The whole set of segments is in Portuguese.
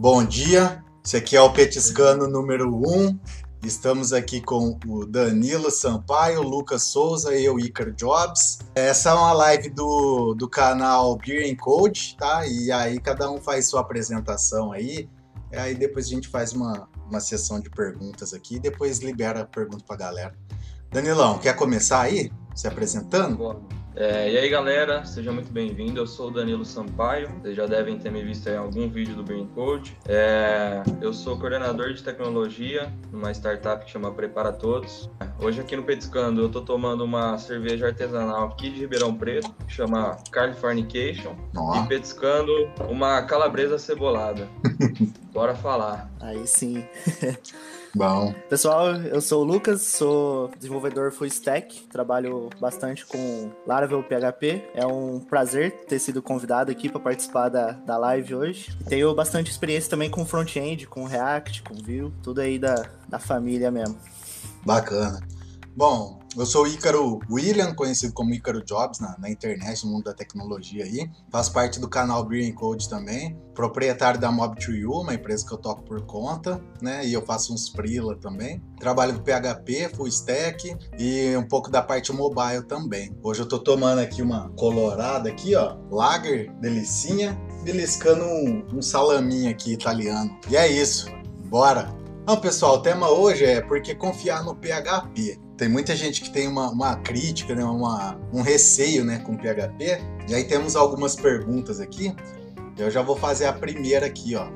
Bom dia, esse aqui é o Petiscano número 1. Estamos aqui com o Danilo Sampaio, Lucas Souza e eu, Icar Jobs. Essa é uma live do, do canal Beer Code, tá? E aí cada um faz sua apresentação aí. E aí depois a gente faz uma, uma sessão de perguntas aqui e depois libera a pergunta pra galera. Danilão, quer começar aí? Se apresentando? Bom. É, e aí galera, seja muito bem-vindo. Eu sou o Danilo Sampaio, vocês já devem ter me visto em algum vídeo do Brain Code. É, eu sou coordenador de tecnologia numa startup que chama Prepara Todos. Hoje aqui no Petiscando eu tô tomando uma cerveja artesanal aqui de Ribeirão Preto, que chama Californication, e petiscando uma calabresa cebolada. Bora falar. Aí sim. Bom. Pessoal, eu sou o Lucas, sou desenvolvedor full stack, trabalho bastante com Laravel PHP. É um prazer ter sido convidado aqui para participar da, da live hoje. Tenho bastante experiência também com front-end, com React, com Vue, tudo aí da, da família mesmo. Bacana. Bom, eu sou Ícaro William, conhecido como Ícaro Jobs na, na, internet, no mundo da tecnologia aí. Faço parte do canal Beer Code também. Proprietário da Mob2U, uma empresa que eu toco por conta, né? E eu faço uns freela também. Trabalho com PHP, full stack e um pouco da parte mobile também. Hoje eu tô tomando aqui uma colorada aqui, ó. Lager, delicinha. Beliscando um, um salaminho aqui italiano. E é isso. Bora! Então, pessoal, o tema hoje é porque confiar no PHP. Tem muita gente que tem uma, uma crítica, né, uma, um receio né, com PHP. E aí temos algumas perguntas aqui. Eu já vou fazer a primeira aqui, ó.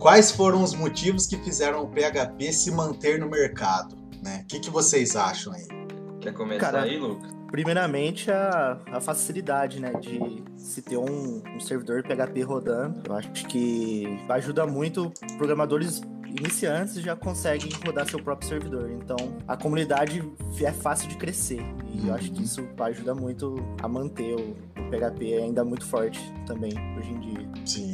Quais foram os motivos que fizeram o PHP se manter no mercado? Né? O que, que vocês acham aí? Quer começar Cara, aí, Lucas? Primeiramente, a, a facilidade, né, de se ter um, um servidor PHP rodando. Eu acho que ajuda muito programadores iniciantes já conseguem rodar seu próprio servidor. Então, a comunidade é fácil de crescer. E uhum. eu acho que isso ajuda muito a manter o, o PHP ainda muito forte também, hoje em dia. Sim,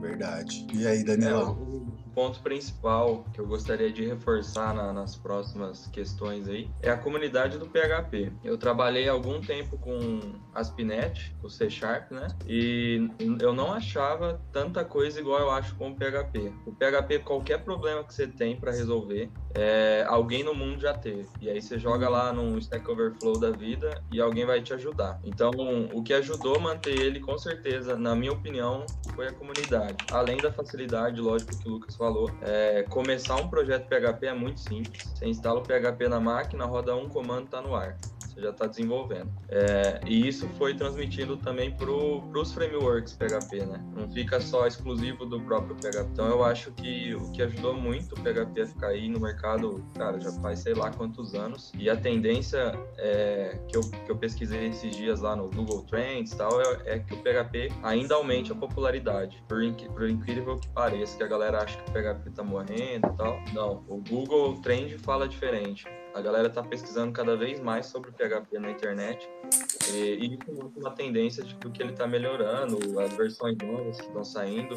verdade. E aí, Daniel? É, ponto principal que eu gostaria de reforçar na, nas próximas questões aí é a comunidade do PHP. Eu trabalhei algum tempo com Aspinet, o C Sharp, né? E eu não achava tanta coisa igual eu acho com o PHP. O PHP, qualquer problema que você tem para resolver, é, alguém no mundo já teve. E aí você joga lá no Stack Overflow da vida e alguém vai te ajudar. Então, o que ajudou a manter ele, com certeza, na minha opinião, foi a comunidade. Além da facilidade, lógico que o Lucas falou, é, começar um projeto PHP é muito simples. Você instala o PHP na máquina, roda um comando, está no ar você já está desenvolvendo. É, e isso foi transmitido também para os frameworks PHP, né? Não fica só exclusivo do próprio PHP. Então eu acho que o que ajudou muito o PHP a ficar aí no mercado, cara, já faz sei lá quantos anos. E a tendência é, que, eu, que eu pesquisei esses dias lá no Google Trends e tal é, é, que o PHP ainda aumente a popularidade. Por, por incrível que pareça, que a galera acha que o PHP está morrendo e tal. Não, o Google Trend fala diferente. A galera está pesquisando cada vez mais sobre o PHP na internet e, e isso é uma tendência de que ele está melhorando, as versões novas que estão saindo.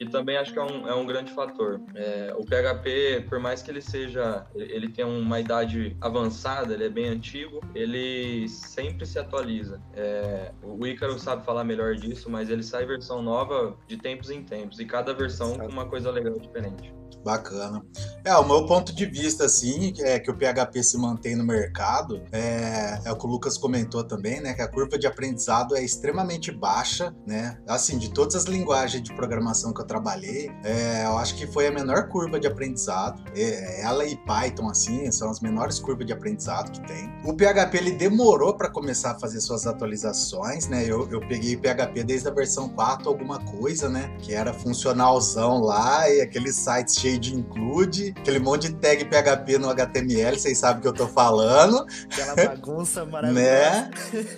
E também acho que é um, é um grande fator. É, o PHP, por mais que ele seja, ele tenha uma idade avançada, ele é bem antigo, ele sempre se atualiza. É, o Ícaro sabe falar melhor disso, mas ele sai versão nova de tempos em tempos, e cada versão com uma coisa legal diferente. Bacana. É, o meu ponto de vista, assim, é que o PHP se mantém no mercado, é, é, o que o Lucas comentou também, né? Que a curva de aprendizado é extremamente baixa, né? Assim, de todas as linguagens de programação que eu trabalhei, é, eu acho que foi a menor curva de aprendizado. É, ela e Python, assim, são as menores curvas de aprendizado que tem. O PHP, ele demorou para começar a fazer suas atualizações, né? Eu, eu peguei PHP desde a versão 4, alguma coisa, né? Que era funcionalzão lá e aqueles sites cheios de include, aquele monte de tag PHP no HTML, vocês sabem o que eu tô falando. Aquela bagunça maravilhosa. né?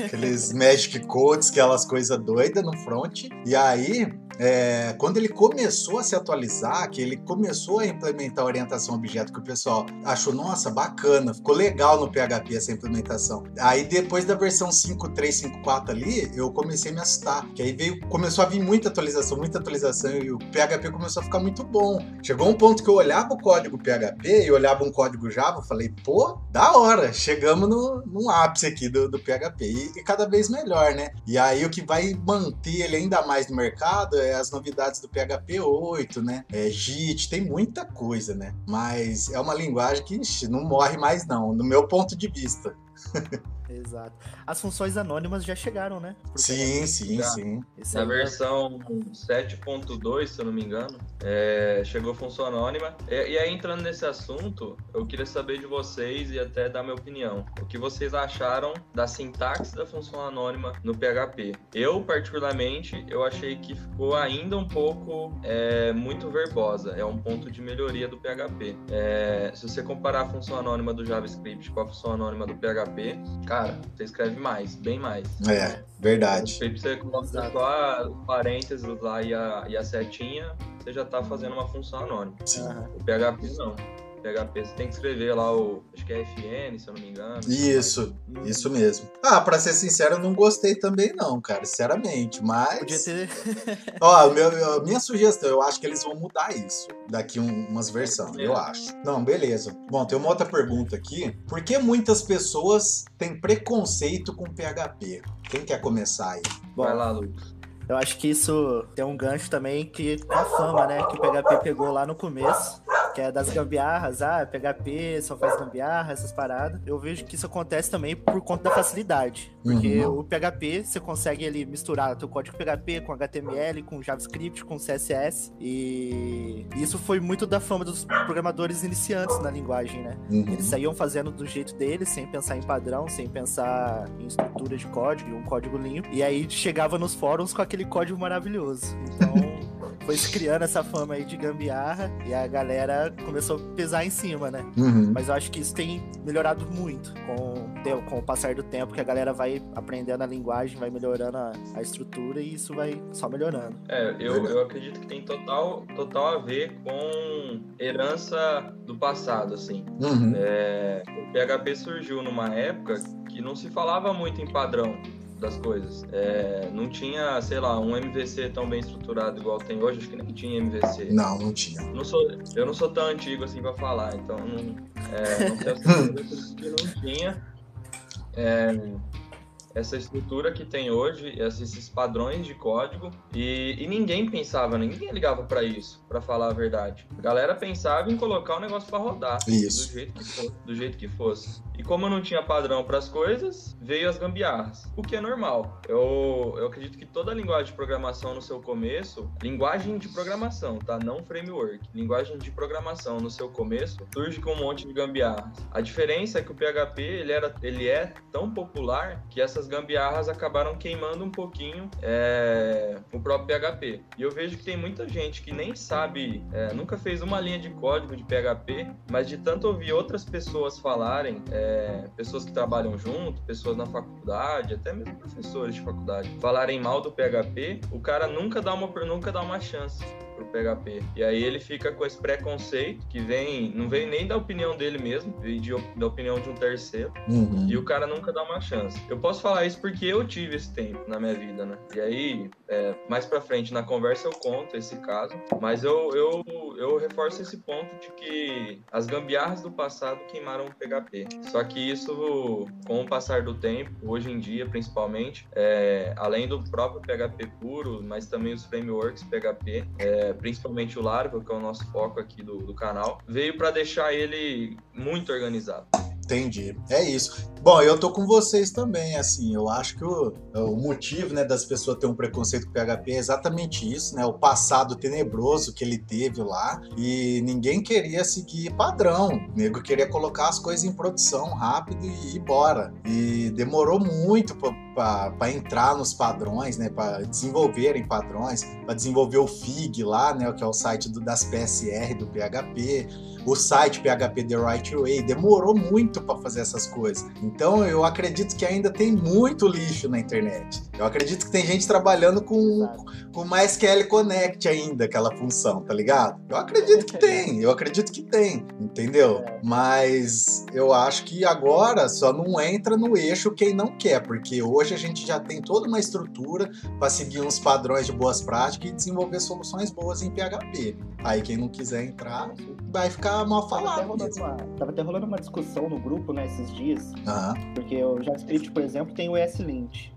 Aqueles magic codes, aquelas coisas doidas no front. E aí, é, quando ele começou a se atualizar, que ele começou a implementar a orientação objeto, que o pessoal achou, nossa, bacana, ficou legal no PHP essa implementação. Aí depois da versão 5.3, 5.4 ali, eu comecei a me assustar, que aí veio, começou a vir muita atualização, muita atualização, e o PHP começou a ficar muito bom. Chegou um ponto que eu olhava o código PHP e olhava um código Java, falei, pô, da hora, chegamos no, no ápice aqui do, do PHP, e, e cada vez melhor, né? E aí o que vai manter ele ainda mais no mercado é as novidades do PHP 8, né? É JIT, tem muita coisa, né? Mas é uma linguagem que ixi, não morre mais não, no meu ponto de vista. Exato. As funções anônimas já chegaram, né? sim, sim, já. sim. Esse Na é versão 7.2, se eu não me engano, é, chegou função anônima. E, e, aí, entrando nesse assunto, eu queria saber de vocês e até dar minha opinião. O que vocês acharam da sintaxe da função anônima no PHP? Eu, particularmente, eu achei que ficou ainda um pouco é, muito verbosa. É um ponto de melhoria do PHP. É, se você comparar a função anônima do JavaScript com a função anônima do PHP, cara, você escreve mais, bem mais. É, verdade. Você coloca só parênteses lá e a, e a setinha, você já está fazendo uma função anônima. Sim. O PHP não. PHP, você tem que escrever lá o. Acho que é FN, se eu não me engano. Isso, isso mesmo. Ah, pra ser sincero, eu não gostei também, não, cara, sinceramente. Mas. Podia ter. Ó, meu, minha sugestão, eu acho que eles vão mudar isso daqui um, umas versões, é. eu acho. Não, beleza. Bom, tem uma outra pergunta aqui. Por que muitas pessoas têm preconceito com PHP? Quem quer começar aí? Bom, Vai lá, Lucas. Eu acho que isso tem um gancho também que com a fama, né? Que o PHP pegou lá no começo que é das gambiarras, ah, PHP só faz gambiarra, essas paradas. Eu vejo que isso acontece também por conta da facilidade. Porque uhum. o PHP, você consegue ali misturar o código PHP com HTML, com JavaScript, com CSS. E isso foi muito da fama dos programadores iniciantes na linguagem, né? Uhum. Eles saíam fazendo do jeito deles, sem pensar em padrão, sem pensar em estrutura de código, um código limpo. E aí chegava nos fóruns com aquele código maravilhoso. Então foi se criando essa fama aí de gambiarra e a galera começou a pesar em cima, né? Uhum. Mas eu acho que isso tem melhorado muito com, com o passar do tempo, que a galera vai aprendendo a linguagem, vai melhorando a, a estrutura e isso vai só melhorando. É, eu, eu acredito que tem total, total a ver com herança do passado, assim. Uhum. É, o PHP surgiu numa época que não se falava muito em padrão das coisas. É, não tinha, sei lá, um MVC tão bem estruturado igual tem hoje, acho que nem tinha MVC. Não, não tinha. Não sou, eu não sou tão antigo assim para falar, então não, é, não sei que não tinha. É, essa estrutura que tem hoje, esses padrões de código, e, e ninguém pensava, ninguém ligava para isso, para falar a verdade. A galera pensava em colocar o negócio para rodar, isso. do jeito que fosse, do jeito que fosse. E como não tinha padrão para as coisas, veio as gambiarras, o que é normal. Eu, eu acredito que toda linguagem de programação no seu começo, linguagem de programação, tá? Não framework. Linguagem de programação no seu começo surge com um monte de gambiarras. A diferença é que o PHP ele, era, ele é tão popular que essas gambiarras acabaram queimando um pouquinho é, o próprio PHP. E eu vejo que tem muita gente que nem sabe, é, nunca fez uma linha de código de PHP, mas de tanto ouvir outras pessoas falarem, é, pessoas que trabalham junto, pessoas na faculdade, até mesmo professores de faculdade, falarem mal do PHP, o cara nunca dá uma, nunca dá uma chance pro PHP. E aí ele fica com esse preconceito que vem, não vem nem da opinião dele mesmo, vem de, da opinião de um terceiro. Uhum. E o cara nunca dá uma chance. Eu posso falar isso porque eu tive esse tempo na minha vida, né? E aí, é, mais pra frente na conversa eu conto esse caso, mas eu, eu, eu reforço esse ponto de que as gambiarras do passado queimaram o PHP. Só que isso, com o passar do tempo, hoje em dia principalmente, é, além do próprio PHP puro, mas também os frameworks PHP, é, principalmente o Laravel, que é o nosso foco aqui do, do canal, veio para deixar ele muito organizado. Entendi. É isso. Bom, eu tô com vocês também, assim, eu acho que o, o motivo, né, das pessoas terem um preconceito com PHP é exatamente isso, né, o passado tenebroso que ele teve lá e ninguém queria seguir padrão, o nego queria colocar as coisas em produção rápido e ir embora. E demorou muito para entrar nos padrões, né, para desenvolverem padrões, para desenvolver o FIG lá, né, que é o site do, das PSR do PHP, o site PHP The Right Way, demorou muito para fazer essas coisas. Então eu acredito que ainda tem muito lixo na internet. Eu acredito que tem gente trabalhando com, com MySQL Connect ainda, aquela função, tá ligado? Eu acredito que tem, eu acredito que tem, entendeu? Mas eu acho que agora só não entra no eixo quem não quer, porque hoje a gente já tem toda uma estrutura para seguir uns padrões de boas práticas e desenvolver soluções boas em PHP. Aí quem não quiser entrar vai ficar mal falado. Tava até, uma, tava até rolando uma discussão no grupo, né, esses dias. Uhum. Porque o JavaScript, por exemplo, tem o ESLint.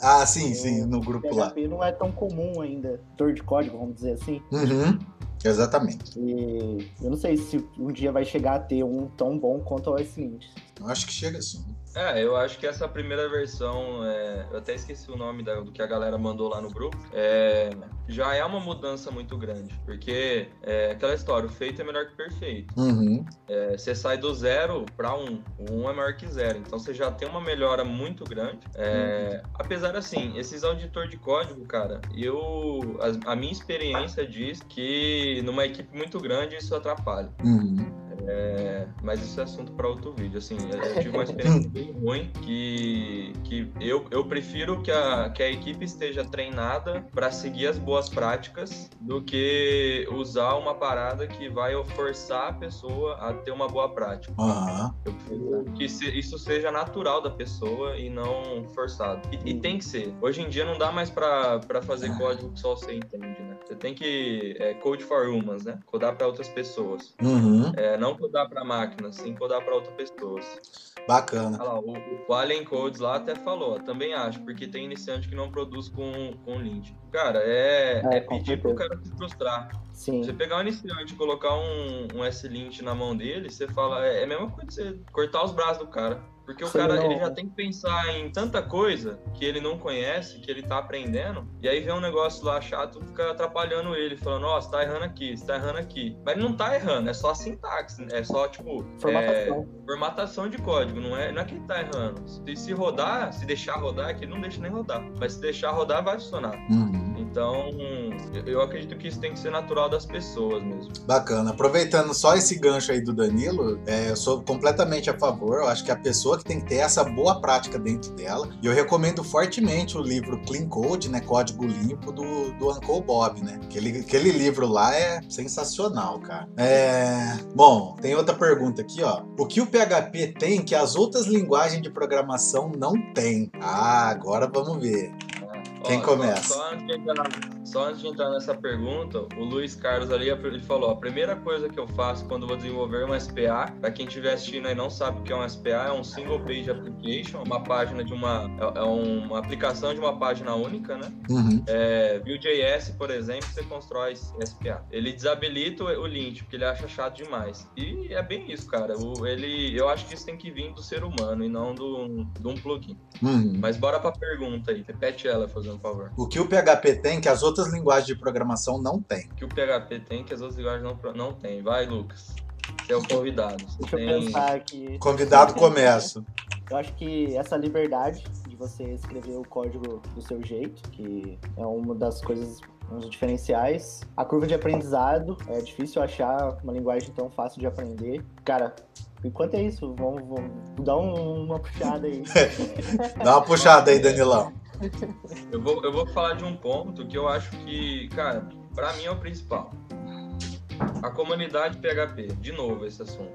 Ah, sim, sim, no grupo PHP lá. Não é tão comum ainda, editor de código, vamos dizer assim. Uhum, exatamente. E eu não sei se um dia vai chegar a ter um tão bom quanto o S20. Eu acho que chega assim. É, eu acho que essa primeira versão, é, eu até esqueci o nome da- do que a galera mandou lá no grupo, é, já é uma mudança muito grande, porque é aquela história, o feito é melhor que o perfeito. Uhum, É, você sai do zero para um, o um é maior que zero, então você já tem uma melhora muito grande. É, Apesar assim, esses auditor de código, cara, eu a, a minha experiência diz que numa equipe muito grande isso atrapalha. uhum. É, mas isso é assunto para outro vídeo. Assim, eu tive uma experiência bem ruim que, que eu, eu prefiro que a, que a equipe esteja treinada para seguir as boas práticas do que usar uma parada que vai forçar a pessoa a ter uma boa prática. Aham. Eu prefiro que se- isso seja natural da pessoa e não forçado. E, e tem que ser. Hoje em dia não dá mais pra fazer código que só você entende, né? Você tem que. É, code for humans, né? Codar para outras pessoas. Uhum. É, não codar para máquinas, sim codar para outras pessoas. Bacana. Olha lá, o, o Alien Codes lá até falou, também acho, porque tem iniciante que não produz com, com lint. Cara, é, É, é pedir pro cara se frustrar. Sim. Você pegar um iniciante e colocar um, um S-Lint na mão dele, você fala, é, é a mesma coisa que você cortar os braços do cara. Porque o Sim, cara, não. ele já tem que pensar em tanta coisa que ele não conhece, que ele tá aprendendo, e aí vem um negócio lá chato, fica atrapalhando ele, falando, ó, você tá errando aqui, você tá errando aqui. Mas ele não tá errando, é só a sintaxe, é só, tipo, Formatação. é, formatação de código, não é, não é que ele tá errando. Se, se rodar, se deixar rodar, é que ele não deixa nem rodar. Mas se deixar rodar, vai funcionar. Uhum. Então, eu- eu acredito que isso tem que ser natural das pessoas mesmo. Bacana. Aproveitando só esse gancho aí do Danilo, é, eu sou completamente a favor. Eu acho que a pessoa que tem que ter essa boa prática dentro dela. E eu recomendo fortemente o livro Clean Code, né? Código Limpo, do, do Uncle Bob, né? Aquele, aquele livro lá é sensacional, cara. É, Bom, tem outra pergunta aqui, ó. O que o PHP tem que as outras linguagens de programação não têm? Ah, agora vamos ver. Quem começa? Só, só antes de entrar, só antes de entrar nessa pergunta, o Luiz Carlos ali ele falou: a primeira coisa que eu faço quando vou desenvolver um SPA, para quem estiver assistindo aí e não sabe o que é um SPA, é um Single Page Application, uma página de uma. É é uma aplicação de uma página única, né? Uhum. É, Vue.js, por exemplo, você constrói SPA. Ele desabilita o o lint, porque ele acha chato demais. E é bem isso, cara. O, ele, eu acho que isso tem que vir do ser humano e não do, de um plugin. Uhum. Mas bora pra pergunta aí. Repete ela, fazendo um favor. O que o PHP tem que as outras linguagens de programação não têm? que o PHP tem que as outras linguagens não, não tem. Vai, Lucas. Você é o convidado. Deixa eu tem... pensar aqui. Convidado começa. Eu acho que essa liberdade de você escrever o código do seu jeito, que é uma das coisas, um dos diferenciais. A curva de aprendizado, é difícil achar uma linguagem tão fácil de aprender. Cara, enquanto é isso, vamos, vamos dar um- uma puxada aí. Dá uma puxada aí, Danilão. Eu, vou, eu vou falar de um ponto que eu acho que, cara, pra mim é o principal. A comunidade PHP. De novo esse assunto.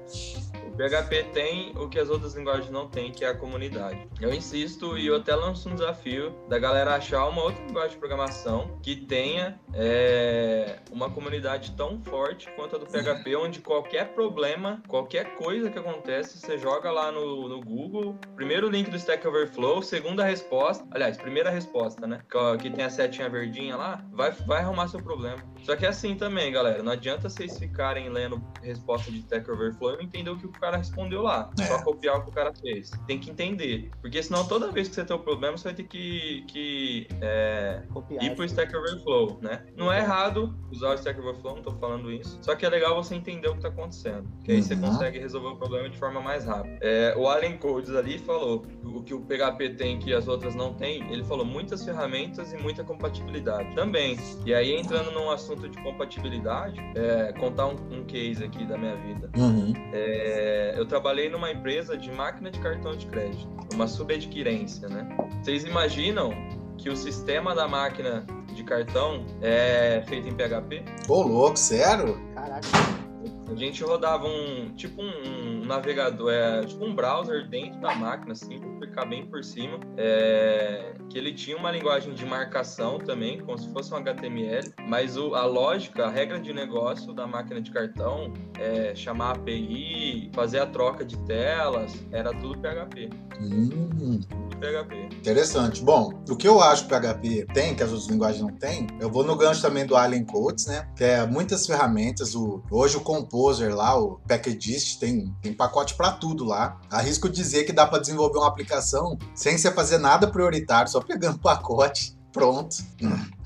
O PHP tem o que as outras linguagens não têm, que é a comunidade. Eu insisto e eu até lanço um desafio da galera achar uma outra linguagem de programação que tenha é, uma comunidade tão forte quanto a do PHP, onde qualquer problema, qualquer coisa que acontece, você joga lá no, no Google, primeiro link do Stack Overflow, segunda resposta, aliás, primeira resposta, né? Que, que tem a setinha verdinha lá, vai, vai arrumar seu problema. Só que é assim também, galera, não adianta vocês ficarem lendo resposta de Stack Overflow e não entender o que o cara respondeu lá. É. Só copiar o que o cara fez. Tem que entender. Porque senão toda vez que você tem um problema, você vai ter que, que é, Copiar. ir pro Stack Overflow, né? Não é errado usar o Stack Overflow, não tô falando isso. Só que é legal você entender o que tá acontecendo. Que aí você Uhum. consegue resolver o problema de forma mais rápida. É, o Allen Codes ali falou o que o PHP tem que as outras não têm. Ele falou muitas ferramentas e muita compatibilidade também. E aí, entrando num assunto de compatibilidade, é, contar um, um case aqui da minha vida. Uhum. É, eu trabalhei numa empresa de máquina de cartão de crédito, uma subadquirência, né? Vocês imaginam que o sistema da máquina de cartão é feito em PHP? Ô, louco, sério? Caraca. A gente rodava um tipo um, um navegador, é, tipo um browser dentro da máquina, assim, para ficar bem por cima. É, que ele tinha uma linguagem de marcação também, como se fosse um HTML, mas o, a lógica, a regra de negócio da máquina de cartão é chamar API, fazer a troca de telas, era tudo PHP. Hum, PHP. interessante. Bom, o que eu acho que o PHP tem, que as outras linguagens não têm, eu vou no gancho também do Alien Codes, né? Que é muitas ferramentas. O, hoje o Composer lá, o Packagist, tem, tem pacote para tudo lá. Arrisco dizer que dá para desenvolver uma aplicação sem você fazer nada prioritário, só pegando pacote. Pronto.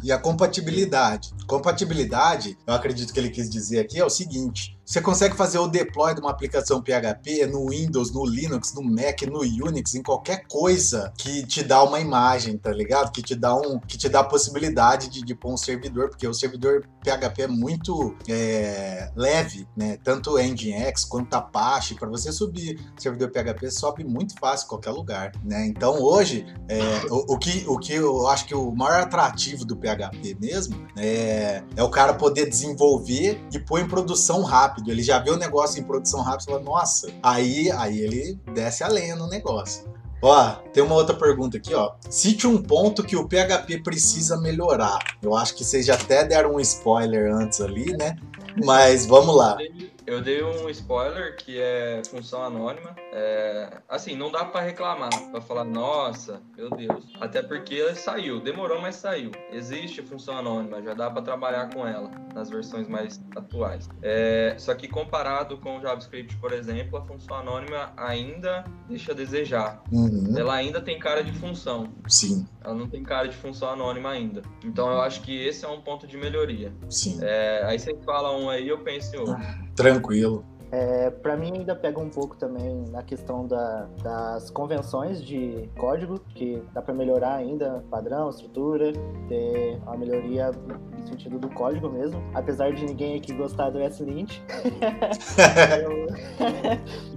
E a compatibilidade. Compatibilidade, eu acredito que ele quis dizer aqui, é o seguinte: você consegue fazer o deploy de uma aplicação PHP no Windows, no Linux, no Mac, no Unix, em qualquer coisa que te dá uma imagem, tá ligado? Que te dá um, que te dá a possibilidade de, de pôr um servidor, porque o servidor PHP é muito é, leve, né? Tanto Nginx quanto Apache, para você subir o servidor PHP sobe muito fácil em qualquer lugar, né? Então hoje é, o, o que o que eu acho que o maior atrativo do PHP mesmo é, é o cara poder desenvolver e pôr em produção rápido. Ele já vê o negócio em produção rápido e fala, nossa, aí, aí ele desce a lenha no negócio. Ó, tem uma outra pergunta aqui, ó. Cite um ponto que o PHP precisa melhorar. Eu acho que vocês já até deram um spoiler antes ali, né? Mas vamos lá. Eu dei um spoiler que é função anônima. É, assim, não dá pra reclamar, pra falar, nossa, meu Deus. Até porque saiu, demorou, mas saiu. Existe função anônima, já dá pra trabalhar com ela nas versões mais atuais. É, só que comparado com o JavaScript, por exemplo, a função anônima ainda deixa a desejar. Uhum, Ela ainda tem cara de função. sim, Ela não tem cara de função anônima ainda. Então eu acho que esse é um ponto de melhoria. sim. É, aí você fala um aí, eu penso em outro. Tranquilo. É, para mim ainda pega um pouco também na questão da- das convenções de código, que dá para melhorar ainda padrão, estrutura, ter uma melhoria no sentido do código mesmo. Apesar de ninguém aqui gostar do S-Lint,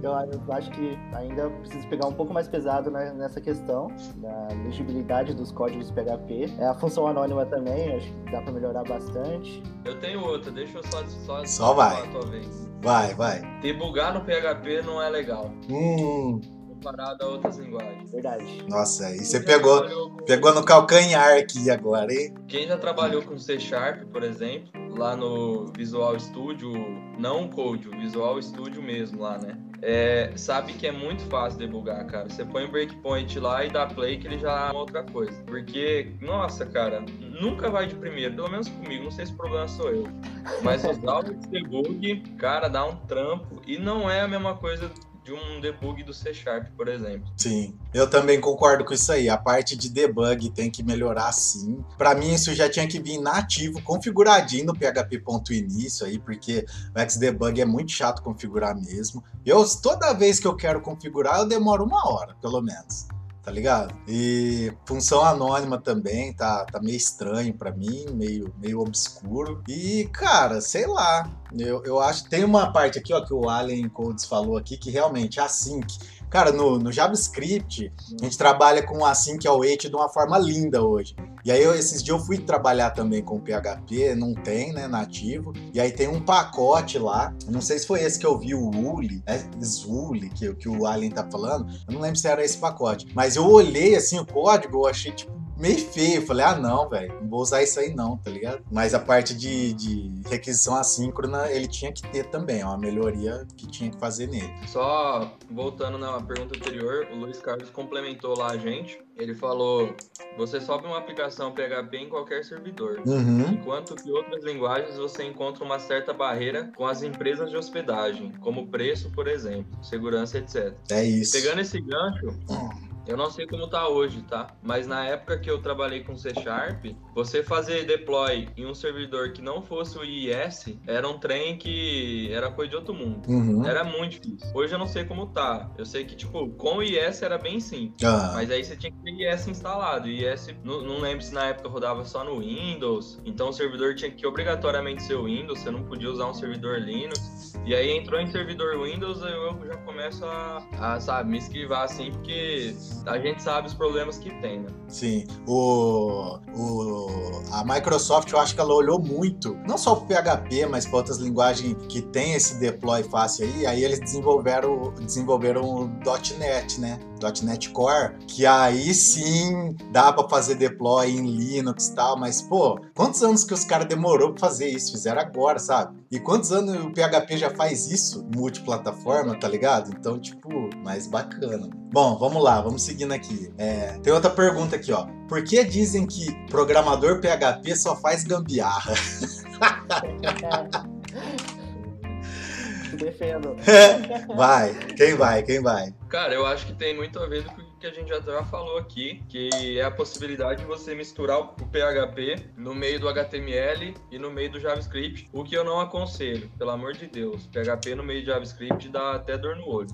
eu, eu acho que ainda preciso pegar um pouco mais pesado nessa questão da legibilidade dos códigos PHP. É, a função anônima também, acho que dá para melhorar bastante. Eu tenho outra, deixa eu só só, Só vai. falar a tua vez. Vai, vai. Debugar no PHP não é legal, Hum, comparado a outras linguagens. Verdade. nossa, aí você pegou, com- pegou no calcanhar aqui agora, hein? Quem já trabalhou com C Sharp, por exemplo, lá no Visual Studio, não o Code, o Visual Studio mesmo lá, né? É, sabe que é muito fácil debugar, cara. Você põe um breakpoint lá e dá play que ele já é outra coisa. Porque, nossa, cara, nunca vai de primeiro, pelo menos comigo, não sei se o problema sou eu. Mas usar o debug, cara, dá um trampo e não é a mesma coisa de um debug do C Sharp, por exemplo. Sim, eu também concordo com isso aí. A parte de debug tem que melhorar sim. Pra mim isso já tinha que vir nativo, configuradinho no php.início aí, porque o Xdebug é muito chato configurar mesmo. Eu toda vez que eu quero configurar, eu demoro uma hora, pelo menos. Tá ligado? E função anônima também tá, tá meio estranho pra mim, meio, meio obscuro. E, cara, sei lá. Eu, eu acho tem uma parte aqui, ó, que o Alien Codes falou aqui, que realmente é async. Cara, no, no JavaScript, a gente trabalha com async await de uma forma linda hoje. E aí, eu, esses dias eu fui trabalhar também com PHP, não tem, né, nativo. E aí tem um pacote lá, não sei se foi esse que eu vi, o Uli, é Zuli, que, que o Alien tá falando. Eu não lembro se era esse pacote. Mas eu olhei, assim, o código, eu achei, tipo, meio feio. Falei, ah, não, velho, não vou usar isso aí não, tá ligado? Mas a parte de, de requisição assíncrona, ele tinha que ter também, é uma melhoria que tinha que fazer nele. Só voltando na pergunta anterior, o Luiz Carlos complementou lá a gente. Ele falou: você sobe uma aplicação PHP em qualquer servidor. Uhum. Enquanto que outras linguagens você encontra uma certa barreira com as empresas de hospedagem, como preço, por exemplo, segurança, etc. É isso. Pegando esse gancho, eu não sei como tá hoje, tá? Mas na época que eu trabalhei com C Sharp, você fazer deploy em um servidor que não fosse o IIS era um trem que era coisa de outro mundo. Uhum. Era muito difícil. Hoje eu não sei como tá. Eu sei que, tipo, com o IS era bem simples. Ah, Mas aí você tinha que ter IS instalado. E IS, não, não lembro se na época rodava só no Windows. Então o servidor tinha que obrigatoriamente ser o Windows. Você não podia usar um servidor Linux. E aí entrou em servidor Windows, eu eu já começo a, a, sabe, me esquivar assim, porque a gente sabe os problemas que tem, né? sim. O, o, a Microsoft, eu acho que ela olhou muito, não só pro PHP, mas para outras linguagens que tem esse deploy fácil aí, aí eles desenvolveram, desenvolveram o .NET, né? .NET Core, que aí sim dá para fazer deploy em Linux e tal, mas pô, quantos anos que os caras demorou para fazer isso? Fizeram agora, sabe? E quantos anos o PHP já faz isso multiplataforma, tá ligado? Então, tipo, mais bacana. Bom, vamos lá, vamos seguindo aqui. É, tem outra pergunta aqui, ó. Por que dizem que programador PHP só faz gambiarra? defendo. vai, quem vai, quem vai? Cara, eu acho que tem muito a ver com o que a gente já falou aqui, que é a possibilidade de você misturar o PHP no meio do HTML e no meio do JavaScript, o que eu não aconselho, pelo amor de Deus. PHP no meio de JavaScript dá até dor no olho.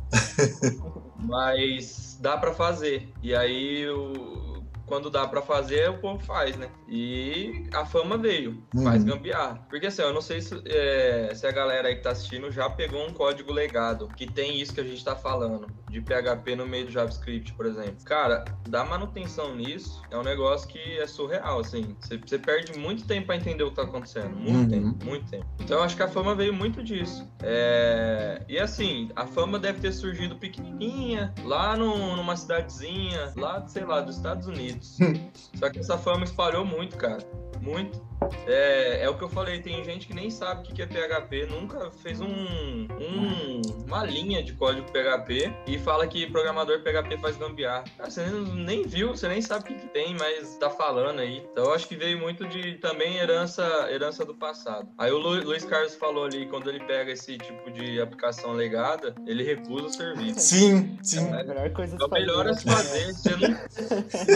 Mas dá para fazer. E aí o quando dá para fazer, o povo faz, né? E a fama veio, uhum. faz gambiarra. Porque assim, eu não sei se, é, se, a galera aí que tá assistindo já pegou um código legado, que tem isso que a gente tá falando, de PHP no meio do JavaScript, por exemplo. Cara, dar manutenção nisso é um negócio que é surreal, assim. Você perde muito tempo para entender o que tá acontecendo. Muito uhum. tempo, muito tempo. Então eu acho que a fama veio muito disso. É... E assim, a fama deve ter surgido pequenininha, lá no, numa cidadezinha, lá, sei lá, dos Estados Unidos. Só que essa fama espalhou muito, cara. Muito. É, é o que eu falei, tem gente que nem sabe o que é PHP, nunca fez um, um, uma linha de código PHP e fala que programador PHP faz gambiarra. Cara, você nem viu, você nem sabe o que, que tem, mas tá falando aí. Então eu acho que veio muito de também herança, herança do passado. Aí o Lu, Luiz Carlos falou ali, quando ele pega esse tipo de aplicação legada, ele recusa o serviço. Sim, sim. É, a melhor coisa é melhor a se fazer. Você nunca,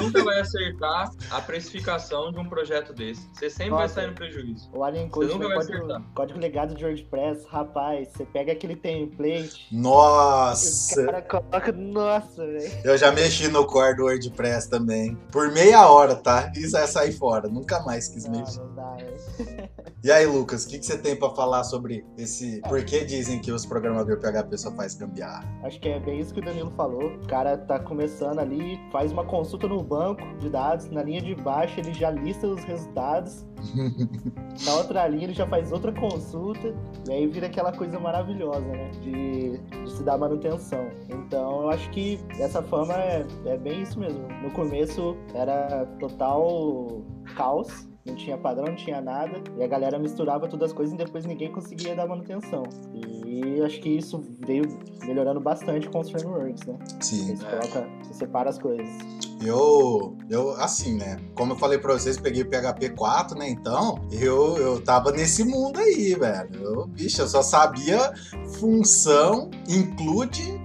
nunca vai acertar a precificação de um projeto desse. Você sempre Nossa, vai sair no prejuízo. O Alien Code é código, código legado de WordPress, rapaz, você pega aquele template. Nossa! o cara coloca, nossa, velho. Eu já mexi no core do WordPress também. Por meia hora, tá? Isso é sair fora. Nunca mais quis não, mexer. Não dá, E aí, Lucas, o que, que você tem para falar sobre esse. Por que dizem que os programadores PHP só faz gambiarra? Acho que é bem isso que o Danilo falou. O cara tá começando ali, faz uma consulta no banco de dados, na linha de baixo ele já lista os resultados Na outra linha ele já faz outra consulta e aí vira aquela coisa maravilhosa, né? De, de se dar manutenção. Então eu acho que essa fama é, é bem isso mesmo. No começo era total caos não tinha padrão, não tinha nada, e a galera misturava todas as coisas e depois ninguém conseguia dar manutenção. E acho que isso veio melhorando bastante com os frameworks, né? Sim. Você, coloca, você separa as coisas. Eu, eu, assim, né? Como eu falei pra vocês, peguei o PHP 4, né? Então, eu, eu tava nesse mundo aí, velho. Eu, bicho, eu só sabia função, include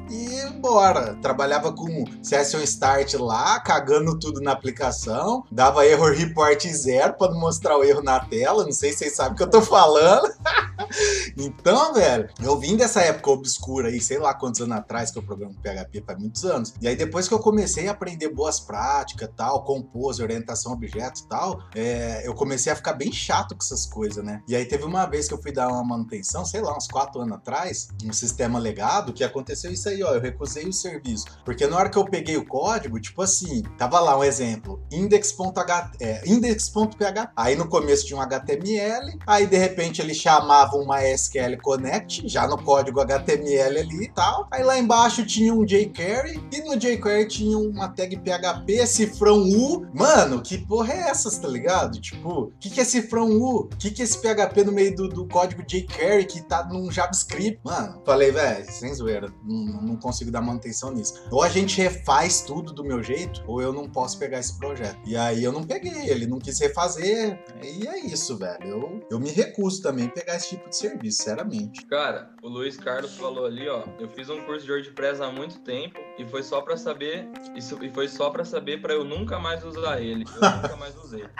e bora. Trabalhava com session start lá, cagando tudo na aplicação, dava error report zero pra não mostrar o erro na tela. Não sei se vocês sabem o que eu tô falando. então, velho, eu vim dessa época obscura aí, sei lá quantos anos atrás que eu programo PHP, faz muitos anos. E aí, depois que eu comecei a aprender boas práticas, tal, compose, orientação a objetos tal, é, eu comecei a ficar bem chato com essas coisas, né? E aí teve uma vez que eu fui dar uma manutenção, sei lá, uns quatro anos atrás, um sistema legado, que aconteceu isso aí, ó, eu recusei o serviço. Porque na hora que eu peguei o código, tipo assim, tava lá um exemplo, index.php. É, index aí no começo tinha um HTML, aí de repente ele chamava uma SQL Connect, já no código HTML ali e tal. Aí lá embaixo tinha um jQuery, e no jQuery tinha uma tag PHP cifrão U. Mano, que porra é essa, tá ligado? Tipo, o que, que é cifrão U? O que, que é esse PHP no meio do, do código jQuery que tá num JavaScript? Mano, falei, velho, sem zoeira, não, não consigo dar manutenção nisso. Ou a gente refaz tudo do meu jeito, ou eu não posso pegar esse projeto. E aí eu não peguei, ele não quis refazer. E é isso, velho. Eu, eu me recuso também a pegar esse tipo de serviço, sinceramente. Cara, o Luiz Carlos falou ali, ó. Eu fiz um curso de WordPress há muito tempo e foi só para saber. Isso, e foi só para saber para eu nunca mais usar ele. Eu nunca mais usei.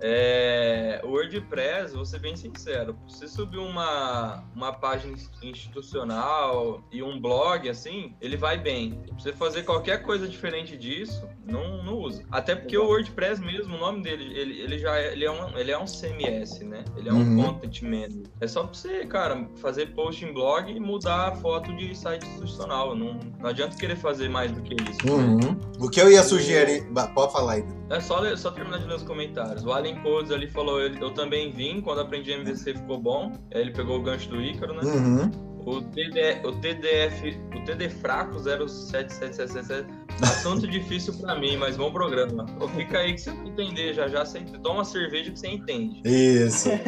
é, o WordPress, vou ser bem sincero, você subir uma, uma página institucional e um blog, assim, ele vai bem. Você fazer qualquer coisa diferente disso, não, não usa. Até porque o WordPress mesmo, o nome dele, ele, ele já é, ele é, um, ele é um CMS, né? Ele é um Uhum. Content Manager. É só pra você, cara, fazer post em blog e mudar a foto de site institucional. Não, não adianta querer fazer mais do que isso. Uhum. O que eu ia sugerir. Pode falar aí. É só, só terminar de ler os comentários. O Allen Codes ali falou, ele- eu também vim, quando aprendi MVC ficou bom. Ele pegou o gancho do Ícaro, né? Uhum. O, TD, o TDF, o TD Fraco 07777, assunto difícil pra mim, mas bom programa. Ô, fica aí que você vai entender, já já você toma uma cerveja que você entende. Isso.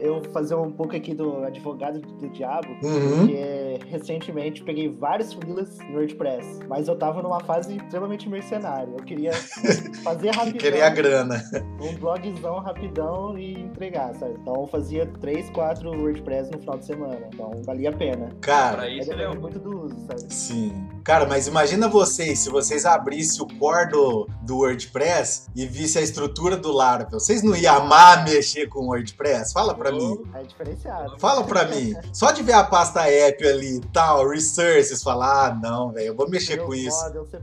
Eu vou fazer um pouco aqui do advogado do diabo, Uhum. porque recentemente peguei vários freelas no WordPress, mas eu tava numa fase extremamente mercenária. Eu queria fazer rapidão, Queria a grana. um blogzão rapidão e entregar, sabe? Então eu fazia três, quatro WordPress no final de semana, então valia a pena. Cara, isso é um... muito do uso, sabe? sim. Cara, mas imagina vocês, se vocês abrissem o core do, do WordPress e vissem a estrutura do Laravel. Vocês não iam amar mexer com o WordPress? Fala pra mim. É diferenciado. Fala pra mim. Só de ver a pasta app ali e tal, resources, falar, ah, não, velho, eu vou mexer Meu com isso.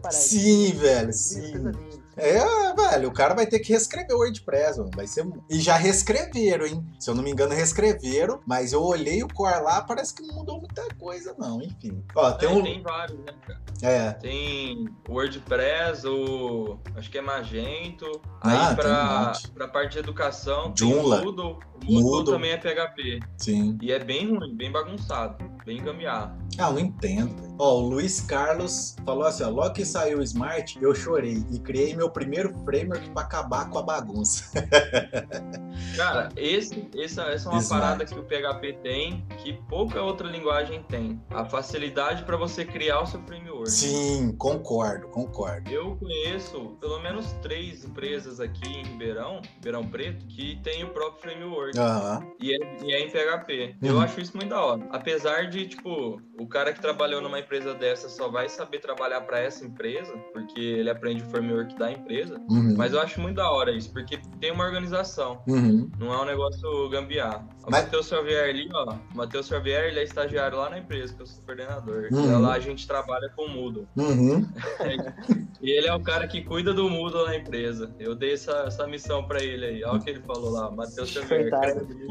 Sim, velho, Lindo, sim. É, velho, o cara vai ter que reescrever o WordPress, mano. Vai ser. E já reescreveram, hein? Se eu não me engano, reescreveram, mas eu olhei o core lá, parece que não mudou muita coisa, não. Enfim. Ó, tem É, um. tem vários, né, cara? É. Tem o WordPress, o. Acho que é Magento. Ah, Aí tem um pra, pra parte de educação, Joomla. tem o Moodle. O Moodle, Moodle. também é PHP. Sim. E é bem ruim, bem bagunçado, bem gambiarra. Ah, eu não entendo. velho. Ó, o Luiz Carlos falou assim: ó, logo que saiu o Smart, eu chorei e criei meu primeiro framework pra acabar com a bagunça. Cara, esse, essa, essa é uma Smart. parada que o PHP tem, que pouca outra linguagem tem. A facilidade para você criar o seu framework. Sim, concordo, concordo. Eu conheço pelo menos três empresas aqui em Ribeirão, Ribeirão Preto, que tem o próprio framework. Aham. E é, e é em PHP. Uhum. Eu acho isso muito da hora. Apesar de, tipo, o cara que trabalhou numa empresa dessa só vai saber trabalhar para essa empresa, porque ele aprende o framework da empresa. Uhum. Mas eu acho muito da hora isso, porque tem uma organização. Uhum. Não é um negócio gambiar. O Mas- Matheus Xavier ali, ó. O Matheus Xavier, ele é estagiário lá na empresa, que eu sou coordenador. Uhum. E lá a gente trabalha com o Moodle. Uhum. E ele é o cara que cuida do Moodle na empresa. Eu dei essa, essa missão pra ele aí. Olha o que ele falou lá, Matheus Xavier.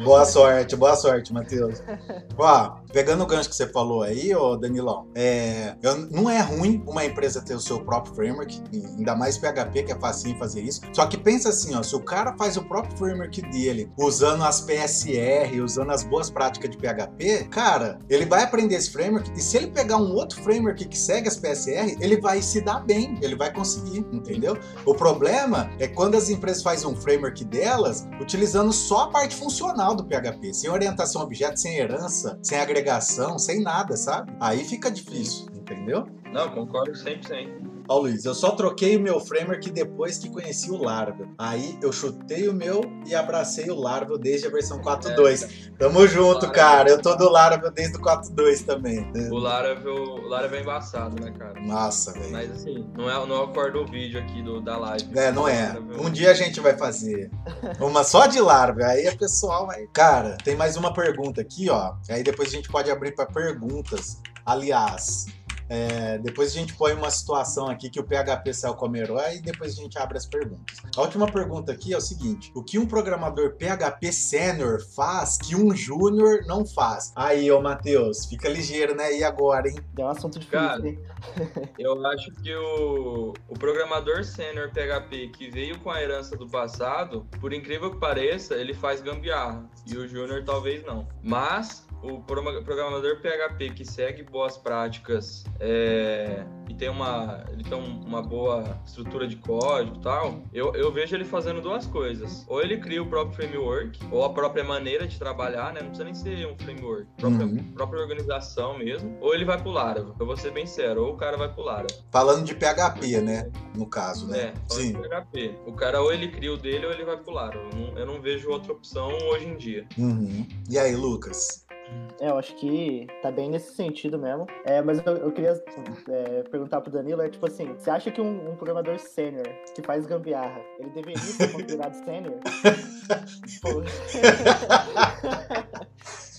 Boa sorte, boa sorte, Matheus. Ó, pegando o gancho que você falou aí, ô Danilão, é, não é ruim uma empresa ter o seu próprio framework, ainda mais PHP, que é facinho fazer isso. Só que pensa assim, ó, se o cara faz o próprio framework dele, usando as PSR, usando as boas práticas de PHP, cara, ele vai aprender esse framework, e se ele pegar um outro framework que segue as PSR, ele vai se dar bem, ele vai conseguir, entendeu? O problema é quando as empresas fazem um framework delas utilizando só a parte funcional do PHP, sem orientação a objeto, sem herança, sem agregação, sem nada, sabe? Aí fica difícil, entendeu? Não, concordo 100%. Ó, Luiz, eu só troquei o meu framework depois que conheci o Laravel. Aí eu chutei o meu e abracei o Laravel desde a versão 4.2. Tamo junto, cara. Eu tô do Laravel desde o 4.2 também. O Laravel, o Laravel é embaçado, né, cara? Nossa, velho. Mas assim, não é, não é o core do vídeo aqui do, da live. É, não é. Laravel- Um dia a gente vai fazer uma só de Laravel. Aí a pessoal vai. Cara, tem mais uma pergunta aqui, ó. Aí depois a gente pode abrir para perguntas. Aliás, é, depois a gente põe uma situação aqui que o PHP saiu como herói e depois a gente abre as perguntas. A última pergunta aqui é o seguinte: o que um programador PHP sênior faz que um júnior não faz? Aí, ô Matheus, fica ligeiro, né? E agora, hein? É um assunto difícil, Cara, hein? Eu acho que o, o programador sênior PHP que veio com a herança do passado, por incrível que pareça, ele faz gambiarra. E o júnior talvez não. Mas o programador PHP que segue boas práticas é, e tem uma, ele tem um- uma boa estrutura de código e tal, eu, eu vejo ele fazendo duas coisas. Ou ele cria o próprio framework, ou a própria maneira de trabalhar, né? Não precisa nem ser um framework, própria, Uhum. própria organização mesmo. Ou ele vai pro Laravel. Eu vou ser bem sério, ou o cara vai pro Laravel. Falando de PHP, né? No caso, né? É, de PHP. O cara ou ele cria o dele ou ele vai pro Laravel. Eu não, eu não vejo outra opção hoje em dia. Uhum. E aí, Lucas? É, eu acho que tá bem nesse sentido mesmo. É, mas eu, eu queria é, perguntar pro Danilo, é tipo assim, você acha que um, um programador sênior que faz gambiarra, ele deveria ser considerado sênior? Pô.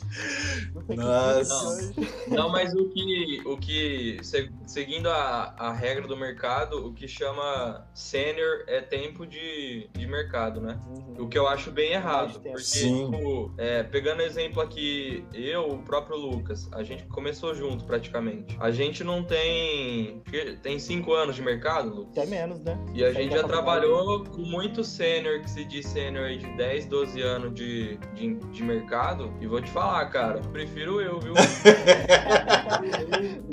Nossa. Não, não, mas o que, o que seguindo a, a regra do mercado, o que chama sênior é tempo de, de mercado, né? Uhum. O que eu acho bem errado. Porque, Sim. tipo, é, pegando exemplo aqui, eu, o próprio Lucas, a gente começou junto praticamente. A gente não tem. Tem cinco anos de mercado, Lucas? Até menos, né? E a gente já trabalhou com muito sênior, que se diz sênior de 10, 12 anos de, de, de mercado. E vou te falar, cara, prefiro eu, viu?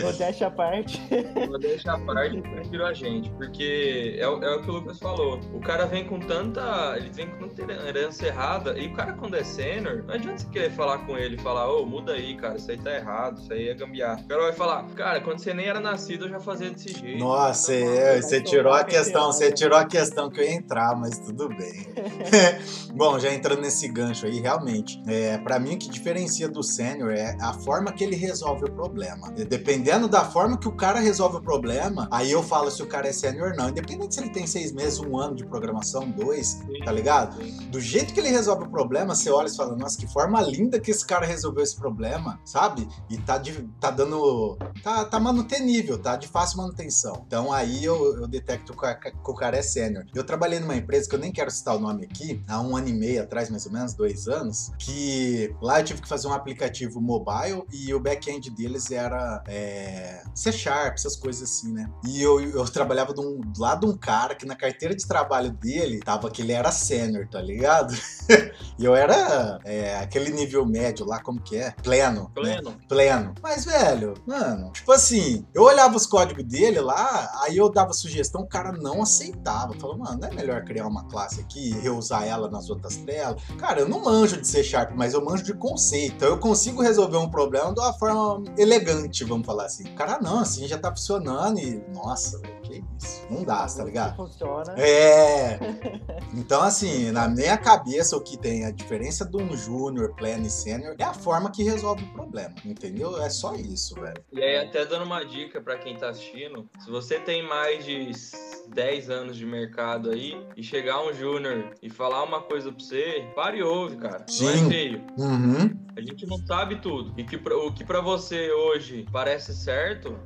Modéstia à parte. Modéstia à parte, prefiro a gente. Porque é, é, o que o Lucas falou. O cara vem com tanta. Ele vem com tanta herança errada. E o cara, quando é sênior, não adianta você querer falar com ele e falar, ô, oh, muda aí, cara, isso aí tá errado, isso aí é gambiar. O cara vai falar, cara, quando você nem era nascido, eu já fazia desse jeito. Nossa, então, é, você tirou a questão, você tirou a questão que eu ia entrar, mas tudo bem. Bom, já entrando nesse gancho aí, realmente, é, para mim o que diferencia do sênior é a forma que ele resolve o problema. Dependendo da forma que o cara resolve o problema, aí eu falo se o cara é sênior ou não. Independente se ele tem seis meses, um ano de programação, dois, tá ligado? Do jeito que ele resolve o problema, você olha e fala, nossa, que forma linda que esse cara resolveu esse problema, sabe? E tá, de, tá dando. Tá, tá manutenível, tá? De fácil manutenção. Então aí eu, eu detecto que o cara é sênior. Eu trabalhei numa empresa que eu nem quero citar o nome aqui, há um ano e meio atrás, mais ou menos, dois anos, que lá eu tive que fazer um aplicativo mobile e o back-end deles era é, C Sharp, essas coisas assim, né? E eu, eu trabalhava do, do lado de um cara que na carteira de trabalho dele tava que ele era sênior, tá ligado? e eu era é, aquele nível médio lá, como que é? Pleno. Pleno. Né? Pleno. Mas, velho, mano, tipo assim, eu olhava os códigos dele lá, aí eu dava sugestão, o cara não aceitava. Falou, mano, não é melhor criar uma classe aqui e reusar ela nas outras telas? Cara, eu não manjo de C Sharp, mas eu manjo de conceito. Então eu consigo resolver um problema de uma forma elegante, vamos falar assim. O cara, não, assim já tá funcionando e, nossa, que isso. Não dá, tá ligado? Funciona. É. Então, assim, na minha cabeça, o que tem a diferença de um júnior, pleno e sênior é a forma que resolve o problema, entendeu? É só isso, velho. E aí, até dando uma dica para quem tá assistindo, se você tem mais de 10 anos de mercado aí e chegar um júnior e falar uma coisa pra você, pare e ouve, cara. Sim. Não é feio. Uhum. A gente não sabe tudo. E que pra, o que para você hoje parece certo,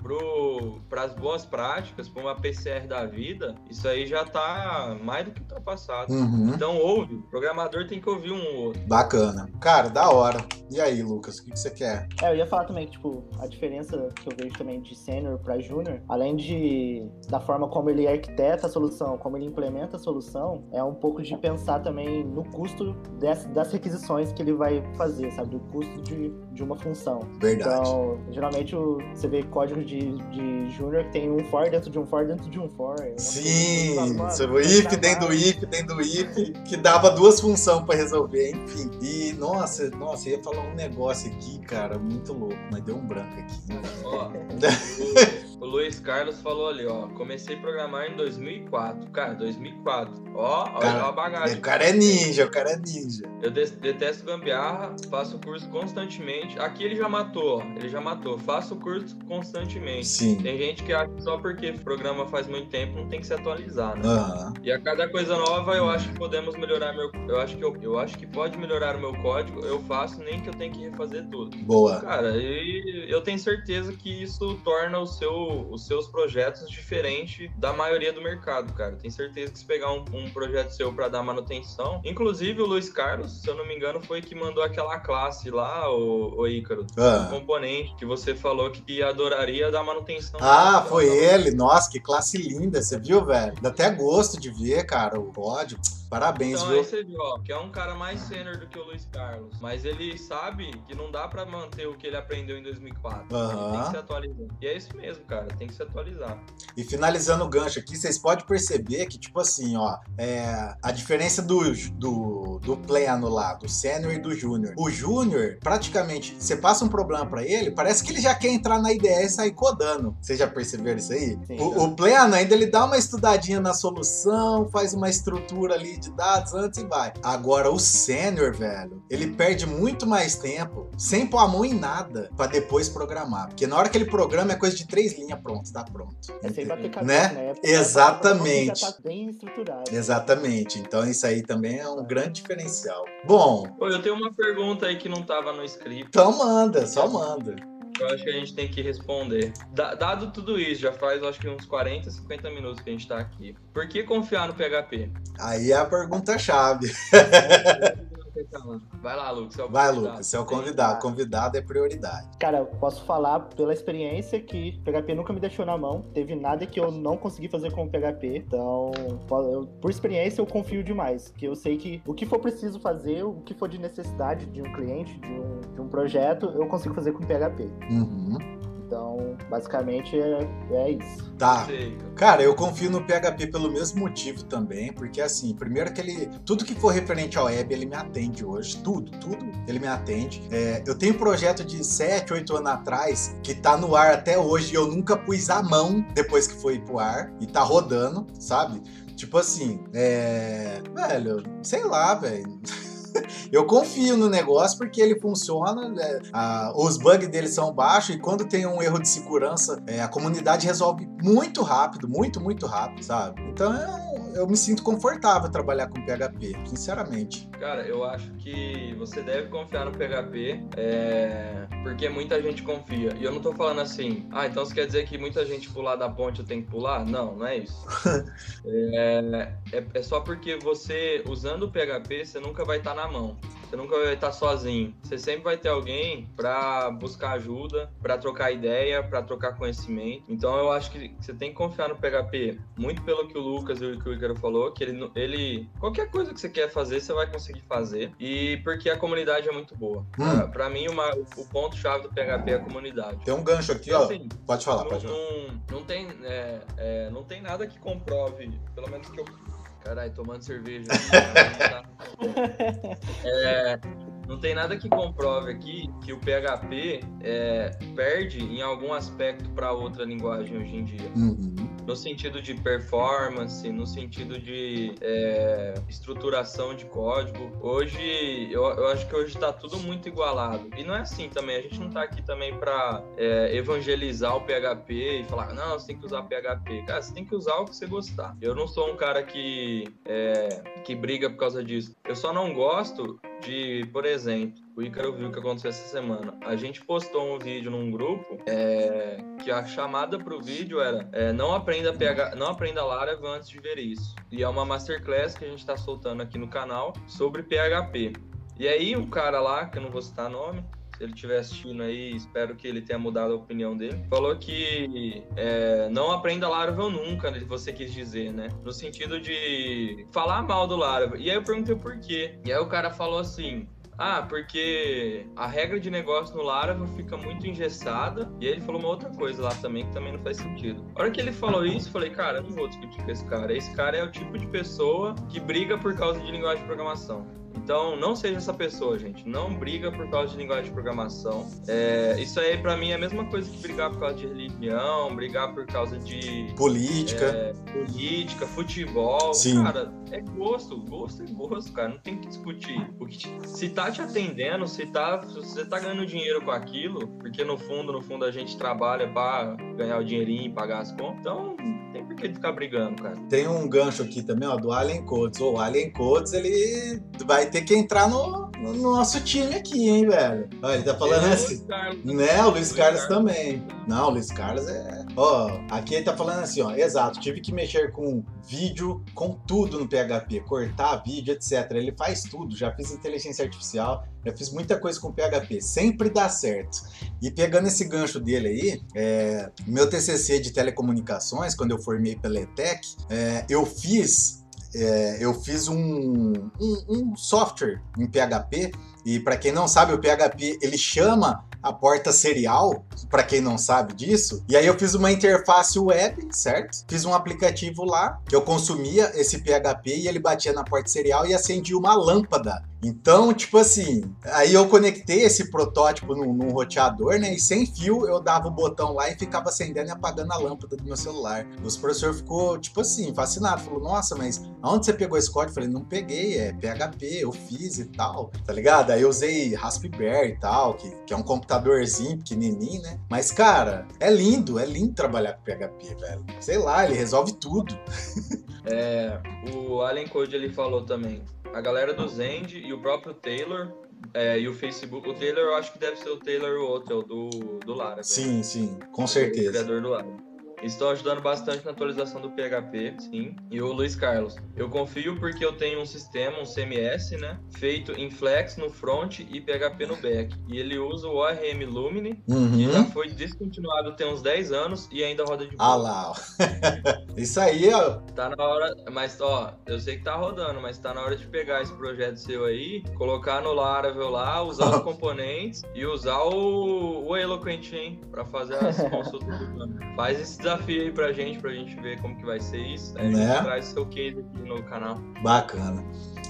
para as boas práticas, para uma PCR da vida, isso aí já tá mais do que ultrapassado. Uhum. Então ouve. O programador tem que ouvir um ou outro. Bacana. Cara, da hora. E aí, Lucas, o que, que você quer? É, eu ia falar também que, tipo, a diferença que eu vejo também de sênior para júnior, além de da forma como ele arquiteta a solução, como ele implementa a solução, é um pouco de pensar também no custo das, das requisições que ele vai fazer, sabe? Do custo de, de uma função. Verdade. Então, geralmente o, você vê código de, de júnior que tem um for dentro de um for dentro de um for. Sim, o if dentro do if dentro do if, que dava duas funções para resolver, enfim. E, nossa, nossa, eu ia falar um negócio aqui, cara, muito louco, mas deu um branco aqui. Né? Ó, o, Luiz Carlos falou ali, ó, comecei a programar em 2004. Cara, 2004. Ó, cara, olha a bagagem. O cara é ninja, o cara é ninja. Eu detesto gambiarra, faço curso constantemente. Aqui ele já matou, ó, ele já matou. Faço curso constantemente. Sim. Tem gente que acha que só porque o programa faz muito tempo não tem que se atualizar, né? Uhum. E a cada coisa nova eu acho que podemos melhorar meu. Eu acho que eu, eu acho que pode melhorar o meu código. Eu faço nem que eu tenho que refazer tudo. Boa. Cara, e eu tenho certeza que isso torna o seu, os seus projetos diferente da maioria do mercado, cara. Tenho certeza que se pegar um, um projeto seu para dar manutenção, inclusive o Luiz Carlos, se eu não me engano, foi que mandou aquela classe lá, o, o Ícaro, Ah. o componente que você falou que adoraria dar manutenção. Ah, foi ele. Nossa, que classe linda, você viu, velho? Dá até gosto de ver, cara, o código. Parabéns, Então viu? aí você viu, ó, que é um cara mais sênior do que o Luiz Carlos. Mas ele sabe que não dá pra manter o que ele aprendeu em 2004. Ele tem que se atualizar. E é isso mesmo, cara. Tem que se atualizar. E finalizando o gancho aqui, vocês podem perceber que, tipo assim, ó, é, a diferença do, do do, pleno lá, do sênior e do júnior. O júnior, praticamente, você passa um problema para ele, parece que ele já quer entrar na IDE e sair codando. Vocês já perceberam isso aí? Sim, o, o, pleno ainda ele dá uma estudadinha na solução, faz uma estrutura ali de dados antes e vai. Agora o sênior, velho, ele perde muito mais tempo sem pôr a mão em nada para depois programar. Porque na hora que ele programa é coisa de três linhas, pronto, tá pronto. É sem bater cabeça, né? né? Exatamente. Já tá bem estruturado. Exatamente. Então isso aí também é um grande diferencial. Bom. Pô, eu tenho uma pergunta aí que não tava no script. Então manda, só manda. Eu acho que a gente tem que responder. Dado tudo isso, já faz acho que uns 40, 50 minutos que a gente tá aqui. Por que confiar no PHP? Aí é a pergunta-chave. Vai lá, Lucas. É Vai, Lucas, você é o convidado. Convidado é prioridade. Cara, eu posso falar pela experiência que PHP nunca me deixou na mão. Teve nada que eu não consegui fazer com o PHP. Então, eu, por experiência, eu confio demais. Que eu sei que o que for preciso fazer, o que for de necessidade de um cliente, de um, de um projeto, eu consigo fazer com PHP. Uhum. Então, basicamente é, é isso. Tá. Cara, eu confio no PHP pelo mesmo motivo também, porque assim, primeiro que ele. Tudo que for referente ao web, ele me atende hoje. Tudo, tudo ele me atende. É, eu tenho um projeto de 7, 8 anos atrás que tá no ar até hoje e eu nunca pus a mão depois que foi pro ar e tá rodando, sabe? Tipo assim, é. Velho, sei lá, velho. Eu confio no negócio porque ele funciona, é, a, os bugs dele são baixos e quando tem um erro de segurança, é, a comunidade resolve muito rápido, muito, muito rápido, sabe? Então eu, eu me sinto confortável trabalhar com PHP, sinceramente. Cara, eu acho que você deve confiar no PHP, é, porque muita gente confia. E eu não tô falando assim, ah, então você quer dizer que muita gente pular da ponte eu tenho que pular? Não, não é isso. é, é, é só porque você, usando o PHP, você nunca vai estar tá na mão. Você nunca vai estar sozinho. Você sempre vai ter alguém para buscar ajuda, para trocar ideia, para trocar conhecimento. Então eu acho que você tem que confiar no PHP, muito pelo que o Lucas e o que o Icaro falou, que ele, ele qualquer coisa que você quer fazer, você vai conseguir fazer. E porque a comunidade é muito boa. Hum. Para mim, uma, o ponto chave do PHP é a comunidade. Tem um gancho aqui, então, ó. Assim, pode falar, não, pode falar. Não, não tem, é, é, não tem nada que comprove, pelo menos que eu Caralho, tomando cerveja. é, não tem nada que comprove aqui que o PHP é, perde em algum aspecto para outra linguagem hoje em dia. Uhum. No sentido de performance, no sentido de é, estruturação de código. Hoje, eu, eu acho que hoje está tudo muito igualado. E não é assim também. A gente não está aqui também para é, evangelizar o PHP e falar, não, você tem que usar PHP. Cara, você tem que usar o que você gostar. Eu não sou um cara que, é, que briga por causa disso. Eu só não gosto de, por exemplo, o Ícaro viu o que aconteceu essa semana. A gente postou um vídeo num grupo é, que a chamada pro vídeo era é, não aprenda PH, não aprenda Laravel antes de ver isso. E é uma masterclass que a gente está soltando aqui no canal sobre PHP. E aí o cara lá, que eu não vou citar nome, se ele estiver assistindo aí, espero que ele tenha mudado a opinião dele. Falou que é, não aprenda Laravel nunca, né, você quis dizer, né? No sentido de falar mal do Laravel. E aí eu perguntei por quê. E aí o cara falou assim: ah, porque a regra de negócio no Laravel fica muito engessada. E aí ele falou uma outra coisa lá também que também não faz sentido. A hora que ele falou isso, eu falei, cara, eu não vou discutir com esse cara. Esse cara é o tipo de pessoa que briga por causa de linguagem de programação. Então, não seja essa pessoa, gente. Não briga por causa de linguagem de programação. É, isso aí, para mim, é a mesma coisa que brigar por causa de religião, brigar por causa de... Política. É, política, futebol. Sim. Cara, é gosto. Gosto é gosto, cara. Não tem que discutir. Porque se tá te atendendo, se, tá, se você tá ganhando dinheiro com aquilo, porque no fundo, no fundo, a gente trabalha para ganhar o dinheirinho e pagar as contas. Então, tem por que ficar brigando, cara. Tem um gancho aqui também, ó, do Alien Codes. O Alien Codes, ele vai ter que entrar no, no nosso time aqui, hein, velho. Ó, ele tá falando é, assim. Carlos, né, o Luiz, Luiz Carlos, Carlos, também. Não, o Luiz Carlos é. Ó, aqui ele tá falando assim, ó. Exato, tive que mexer com vídeo, com tudo no PHP, cortar vídeo, etc. Ele faz tudo. Já fiz inteligência artificial, já fiz muita coisa com PHP. Sempre dá certo. E pegando esse gancho dele aí, é, meu TCC de telecomunicações, quando eu formei pela ETEC, é, eu fiz é, eu fiz um, um, um, software em PHP E para quem não sabe, o PHP ele chama a porta serial, para quem não sabe disso. E aí eu fiz uma interface web, certo? Fiz um aplicativo lá que eu consumia esse PHP e ele batia na porta serial e acendia uma lâmpada. Então, tipo assim, aí eu conectei esse protótipo num, num, roteador, né? E sem fio eu dava o botão lá e ficava acendendo e apagando a lâmpada do meu celular. O professor ficou, tipo assim, fascinado. Falou, nossa, mas aonde você pegou esse código? Eu falei, não peguei, é PHP, eu fiz e tal, tá ligado? Aí eu usei Raspberry e tal, que, que é um computadorzinho pequenininho, né? Mas, cara, é lindo, é lindo trabalhar com PHP, velho. Sei lá, ele resolve tudo. é, o Allen Code ele falou também, a galera do Zend e o próprio Taylor é, e o Facebook. O Taylor eu acho que deve ser o Taylor o outro, do, do Lara. Sim, sim, com certeza. O criador do Lara. Estou ajudando bastante na atualização do PHP, sim. E o Luiz Carlos. Eu confio porque eu tenho um sistema, um CMS, né? Feito em Flex no front e PHP no back. E ele usa o ORM Lumine, uhum. que já foi descontinuado tem uns 10 anos e ainda roda de boa. Ah lá, ó. Isso aí, ó. Tá na hora, mas ó, eu sei que tá rodando, mas tá na hora de pegar esse projeto seu aí, colocar no Laravel lá, usar os componentes e usar o, o Eloquent, hein? Pra fazer as consultas do Faz esse desafio aí pra gente, pra gente ver como que vai ser isso. Aí né? a gente traz seu case aqui no canal. Bacana.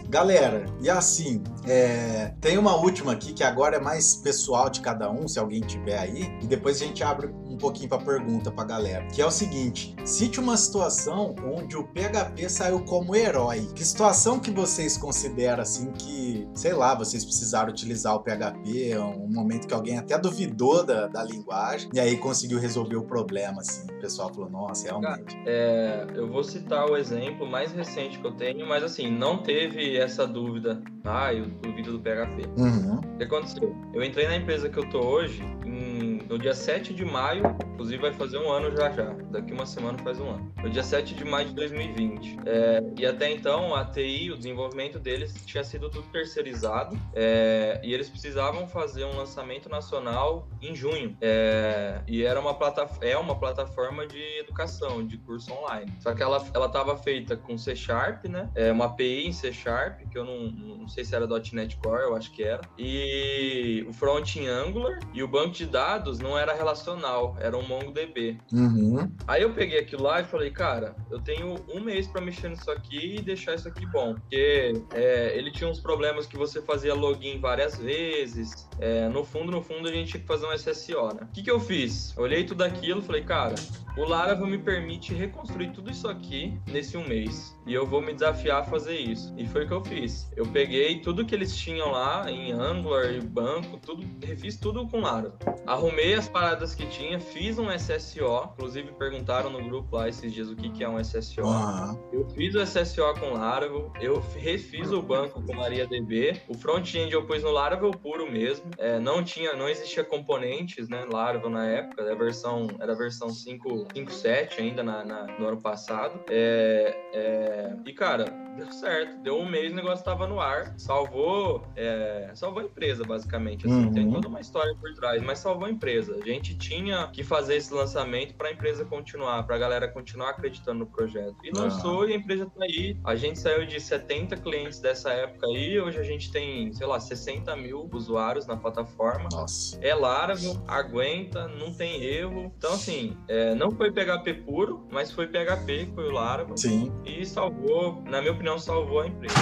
Galera, e assim, é, tem uma última aqui que agora é mais pessoal de cada um, se alguém tiver aí, e depois a gente abre um pouquinho para pergunta para galera, que é o seguinte: cite uma situação onde o PHP saiu como herói. Que situação que vocês consideram assim que, sei lá, vocês precisaram utilizar o PHP, um momento que alguém até duvidou da, da linguagem e aí conseguiu resolver o problema, assim. O pessoal falou, nossa, realmente. É, eu vou citar o exemplo mais recente que eu tenho, mas assim, não teve essa dúvida. Ah, eu duvido do PHP. Uhum. O que aconteceu? Eu entrei na empresa que eu tô hoje em, no dia 7 de maio, inclusive vai fazer um ano já já. Daqui uma semana faz um ano. No dia 7 de maio de 2020. É, e até então, a TI, o desenvolvimento deles tinha sido tudo terceirizado é, e eles precisavam fazer um lançamento nacional em junho. É, e era uma é uma plataforma de educação, de curso online. Só que ela estava feita com C Sharp, né? É uma API em C Sharp, que eu não, não sei se era .NET Core, eu acho que era. E o front em Angular e o banco de dados não era relacional, era um MongoDB. Uhum. Aí eu peguei aquilo lá e falei, cara, eu tenho um mês para mexer nisso aqui e deixar isso aqui bom. Porque é, ele tinha uns problemas que você fazia login várias vezes. É, no fundo, no fundo, a gente tinha que fazer um SSO, né? O que, que eu fiz? Eu olhei tudo aquilo e falei, cara, o Laravel me permite reconstruir tudo isso aqui nesse um mês. E eu vou me desafiar a fazer isso. E foi o que eu fiz. Eu peguei tudo que eles tinham lá em Angular e banco, tudo, refiz tudo com Laravel. Arrumei as paradas que tinha, fiz um SSO. Inclusive perguntaram no grupo lá esses dias o que, que é um SSO. Uhum. Eu fiz o SSO com Laravel, eu refiz o banco com MariaDB. O front-end eu pus no Laravel puro mesmo. É, não tinha, não existia componentes, né? Laravel na época, a versão, era a versão 5.7 ainda na, na, no ano passado. É, é, e cara, deu certo. Deu um mês, o negócio tava no ar. Salvou, é, salvou a empresa, basicamente. Assim, uhum. Tem toda uma história por trás, mas salvou a empresa. A gente tinha que fazer esse lançamento para a empresa continuar, para a galera continuar acreditando no projeto. E lançou uhum. e a empresa tá aí. A gente saiu de 70 clientes dessa época aí, hoje a gente tem, sei lá, 60 mil usuários na plataforma. Nossa. É Laravel, aguenta, não tem erro. Então, assim, é, não foi PHP puro, mas foi PHP, foi o Laravel. Sim. E salvou, na minha opinião, salvou a empresa.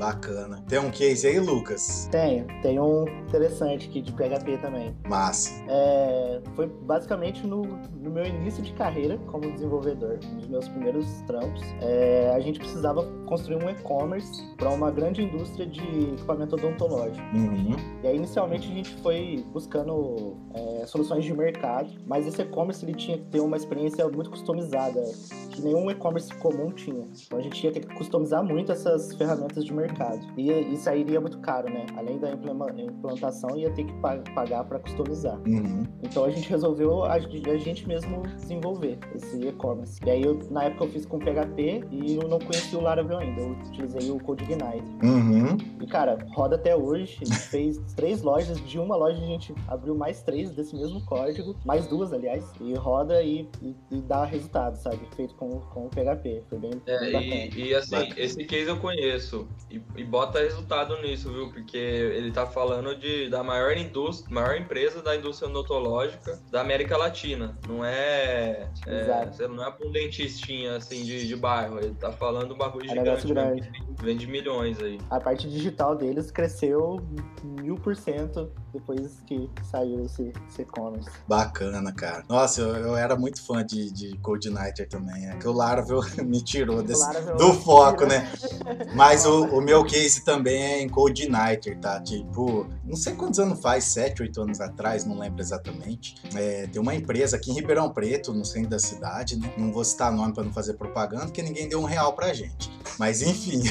Bacana. Tem um case aí, Lucas? Tenho. Tem um interessante aqui de PHP também. Massa. É, foi basicamente no, no, meu início de carreira como desenvolvedor, nos meus primeiros trampos. É, a gente precisava construir um e-commerce para uma grande indústria de equipamento odontológico. Uhum. E aí, inicialmente, a gente foi buscando é, soluções de mercado, mas esse e-commerce ele tinha que ter uma experiência muito customizada, que nenhum e-commerce comum tinha. Então, a gente ia ter que customizar muito essas ferramentas de mercado mercado. E isso aí iria muito caro, né? Além da implantação, ia ter que pagar para customizar. Uhum. Então a gente resolveu a, gente mesmo desenvolver esse e-commerce. E aí, eu, na época, eu fiz com PHP e eu não conhecia o Laravel ainda. Eu utilizei o CodeIgnite. Uhum. E, cara, roda até hoje. A gente fez três lojas. De uma loja, a gente abriu mais três desse mesmo código. Mais duas, aliás. E roda e, e, e dá resultado, sabe? Feito com, com o PHP. Foi bem, é, bem. E, e assim, bacana. esse case eu conheço. E, e, bota resultado nisso, viu? Porque ele tá falando de, da maior indústria, maior empresa da indústria odontológica da América Latina. Não é. é não é pra um dentistinha assim de, de bairro. Ele tá falando um bagulho é gigante. Grande. Vende milhões aí. A parte digital deles cresceu mil por cento depois que saiu esse, esse e-commerce. Bacana, cara. Nossa, eu, eu, era muito fã de, de Coordinator também. É que o Laravel me tirou desse, do foco, né? Mas o, o, meu case também é em Coordinator, tá? Tipo, não sei quantos anos faz, sete, oito anos atrás, não lembro exatamente. É, tem uma empresa aqui em Ribeirão Preto, no centro da cidade, né? Não vou citar nome para não fazer propaganda, porque ninguém deu um real pra gente. Mas enfim,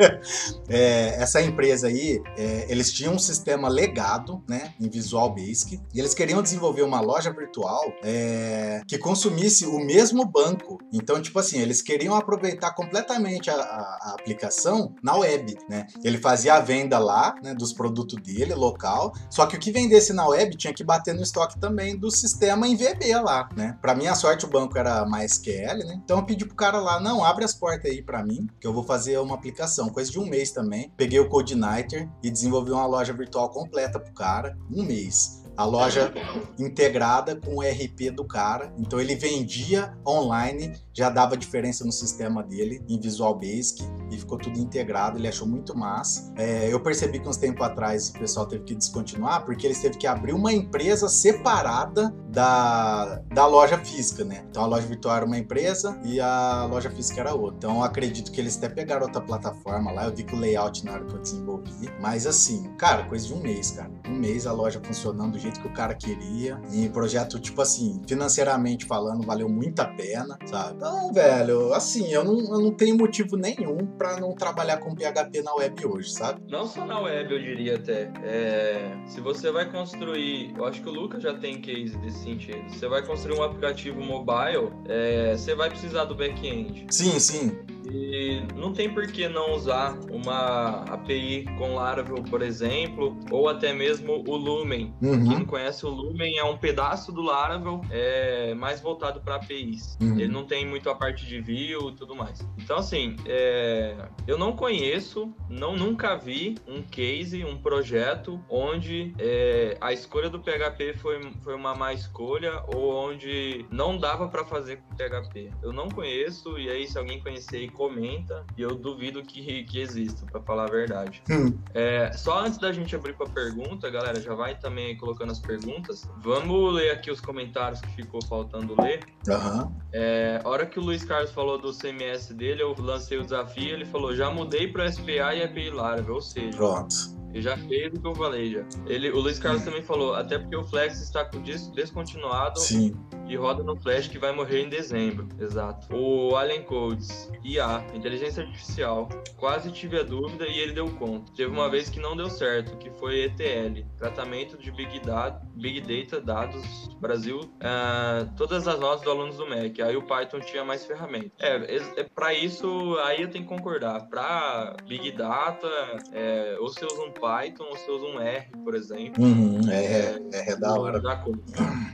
é, essa empresa aí, é, eles tinham um sistema legado, né, em Visual Basic, e eles queriam desenvolver uma loja virtual é, que consumisse o mesmo banco. Então, tipo assim, eles queriam aproveitar completamente a, a, a aplicação na web, né? Ele fazia a venda lá, né, dos produtos dele, local, só que o que vendesse na web tinha que bater no estoque também do sistema em VB lá, né? Para minha sorte, o banco era mais QL, né? Então eu pedi pro cara lá, não, abre as portas aí para mim, que eu vou fazer uma aplicação. Coisa de um mês também. Peguei o Codiniter e desenvolvi uma loja virtual completa pro cara. Um mês a loja integrada com o RP do cara. Então ele vendia online, já dava diferença no sistema dele em Visual Basic e ficou tudo integrado. Ele achou muito massa. É, eu percebi que uns tempos atrás o pessoal teve que descontinuar porque eles teve que abrir uma empresa separada da, da loja física, né? Então a loja virtual era uma empresa e a loja física era outra. Então eu acredito que eles até pegaram outra plataforma lá. Eu vi que o layout na hora que eu desenvolvi. Mas assim, cara, coisa de um mês, cara. Um mês a loja funcionando do jeito que o cara queria. E projeto, tipo assim, financeiramente falando, valeu muito a pena, sabe? Então, velho, assim, eu não, eu não tenho motivo nenhum para não trabalhar com PHP na web hoje, sabe? Não só na web, eu diria até. É, se você vai construir, eu acho que o Lucas já tem case desse sentido. Você vai construir um aplicativo mobile, é, você vai precisar do back-end. Sim, sim. E não tem por que não usar uma API com Laravel, por exemplo, ou até mesmo o Lumen. Uhum. Quem não conhece o Lumen é um pedaço do Laravel é, mais voltado para APIs. Uhum. Ele não tem muito a parte de view e tudo mais. Então, assim, é, eu não conheço, não nunca vi um case, um projeto onde é, a escolha do PHP foi, foi uma má escolha ou onde não dava para fazer com PHP. Eu não conheço, e aí se alguém conhecer comenta e eu duvido que, que exista, para falar a verdade. Hum. É, só antes da gente abrir para pergunta, galera, já vai também colocando as perguntas. Vamos ler aqui os comentários que ficou faltando ler. Uhum. É, a hora que o Luiz Carlos falou do CMS dele, eu lancei o desafio, ele falou, já mudei para SPA e API Laravel, ou seja... Pronto ele já fez o que eu falei já. Ele, o Luiz Carlos também falou, até porque o Flex está com disco descontinuado Sim. e roda no Flash que vai morrer em dezembro. Exato. O Alien Codes, IA, inteligência artificial. Quase tive a dúvida e ele deu conta. Teve uma vez que não deu certo, que foi ETL, tratamento de Big Data, Big Data dados Brasil, uh, todas as notas do alunos do MEC. Aí o Python tinha mais ferramentas. É, é para isso aí eu tenho que concordar. Para Big Data, é, ou você usa um Python ou você usa um R, por exemplo. Uhum, é, é, é, é da hora. Da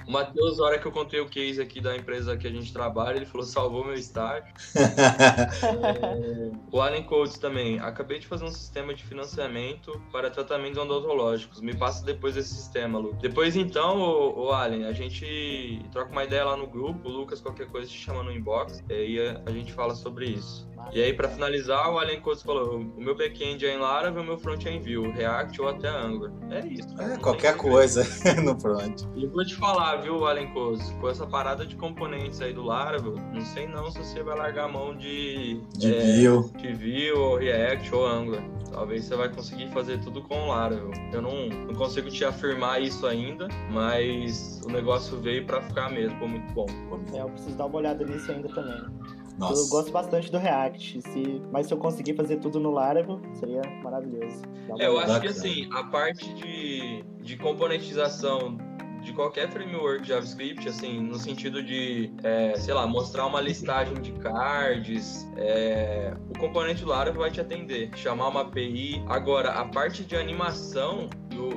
o Matheus, na hora que eu contei o case aqui da empresa que a gente trabalha, ele falou: salvou meu estágio. é, o Allen Codes também. Acabei de fazer um sistema de financiamento para tratamentos odontológicos. Me passa depois esse sistema, Lu. Depois então, o, o Allen, a gente troca uma ideia lá no grupo. O Lucas, qualquer coisa, te chama no inbox. E aí a gente fala sobre isso. E aí, para finalizar, o Codes falou: o meu back-end é em Laravel, o meu front é em Vue, React ou até Angular. É isso. É, qualquer coisa no front. E vou te falar, viu, Codes, com essa parada de componentes aí do Laravel, não sei não se você vai largar a mão de. De é, Vue. De Vue, ou React, ou Angular. Talvez você vai conseguir fazer tudo com o Laravel. Eu não, não consigo te afirmar isso ainda, mas o negócio veio para ficar mesmo, ficou muito bom. É, eu preciso dar uma olhada nisso ainda também. Nossa. Eu gosto bastante do React, se... mas se eu conseguir fazer tudo no Laravel, seria maravilhoso. É, eu acho que assim, a parte de, de componentização de qualquer framework JavaScript, assim, no sentido de, é, sei lá, mostrar uma listagem de cards, é, o componente Laravel vai te atender, chamar uma API. Agora, a parte de animação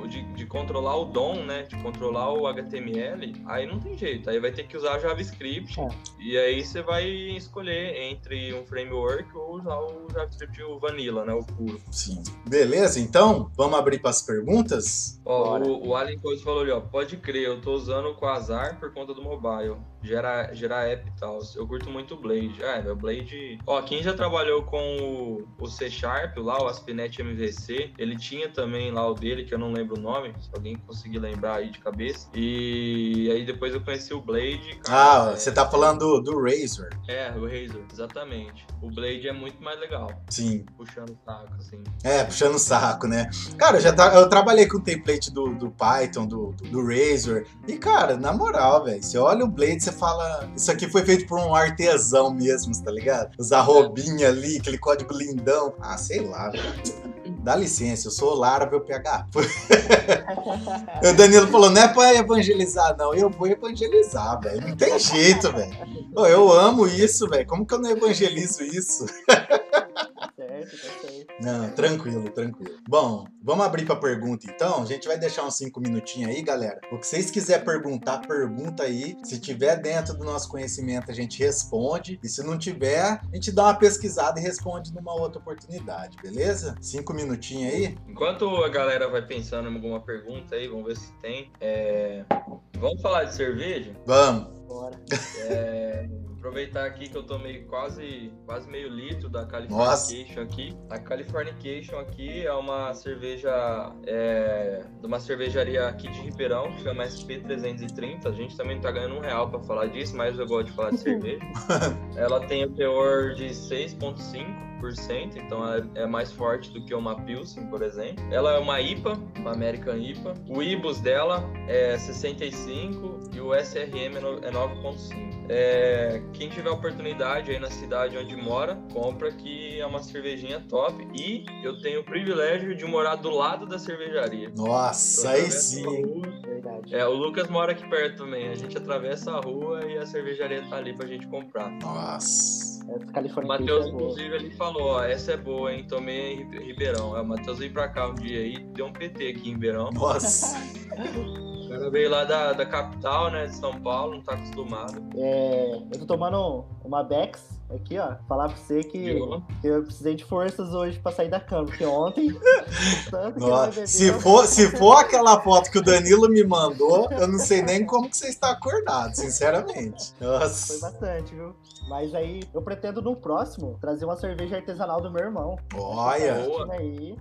de, de, controlar o DOM, né? De controlar o HTML, aí não tem jeito. Aí vai ter que usar JavaScript. É. E aí você vai escolher entre um framework ou usar o JavaScript o Vanilla, né? O puro. Sim. Beleza, então, vamos abrir para as perguntas? Ó, o, o Allen Coates falou ali, ó. Pode crer, eu tô usando o Quasar por conta do mobile. Gera, gerar app e tal. Eu curto muito o Blade. Ah, meu Blade. Ó, quem já trabalhou com o, o C Sharp lá, o Aspinet MVC, ele tinha também lá o dele, que eu não lembro o nome, se alguém conseguir lembrar aí de cabeça. E aí depois eu conheci o Blade. Cara, ah, é... você tá falando do, do Razor. É, o Razor, exatamente. O Blade é muito mais legal. Sim. Puxando o saco, assim. É, puxando o saco, né? Cara, eu já tá, eu trabalhei com o template do, do Python, do, do, do Razor. E, cara, na moral, velho, você olha o Blade, você fala. Isso aqui foi feito por um artesão mesmo, tá ligado? Usar robinha ali, aquele código lindão. Ah, sei lá, velho. Dá licença, eu sou Laravel PH. o Danilo falou, não é pra evangelizar, não. Eu vou evangelizar, velho. Não tem jeito, velho. Eu amo isso, velho. Como que eu não evangelizo isso? certo, tá certo. Não, tranquilo, tranquilo. Bom, vamos abrir para pergunta então. A gente vai deixar uns cinco minutinhos aí, galera. O que vocês quiserem perguntar, pergunta aí. Se tiver dentro do nosso conhecimento, a gente responde. E se não tiver, a gente dá uma pesquisada e responde numa outra oportunidade, beleza? Cinco minutinhos aí. Enquanto a galera vai pensando em alguma pergunta aí, vamos ver se tem. É... Vamos falar de cerveja? Vamos. Bora. É aproveitar aqui que eu tomei quase, quase meio litro da Californication aqui. A Californication aqui é uma cerveja é, de uma cervejaria aqui de Ribeirão, que chama SP330. A gente também tá ganhando um real para falar disso, mas eu gosto de falar de cerveja. Ela tem o teor de 6,5 então ela é mais forte do que uma Pilsen, por exemplo. Ela é uma IPA, uma American IPA. O IBUS dela é 65 e o SRM é 9.5. É, quem tiver oportunidade aí na cidade onde mora, compra que é uma cervejinha top. E eu tenho o privilégio de morar do lado da cervejaria. Nossa, aí sim. É, o Lucas mora aqui perto também. A gente atravessa a rua e a cervejaria tá ali pra gente comprar. Nossa. O Matheus, é inclusive, ele falou, ó, essa é boa, hein? Tomei em Ribeirão. É, o Matheus veio pra cá um dia aí, deu um PT aqui em Ribeirão. Nossa! O cara veio lá da, da capital, né, de São Paulo, não tá acostumado. É, eu tô tomando uma Bex Aqui, ó, falar pra você que, que, eu precisei de forças hoje pra sair da cama, porque ontem. Nossa, se, for, se for aquela foto que o Danilo me mandou, eu não sei nem como que você está acordado, sinceramente. Nossa. Foi bastante, viu? Mas aí eu pretendo no próximo trazer uma cerveja artesanal do meu irmão. Olha! Aí,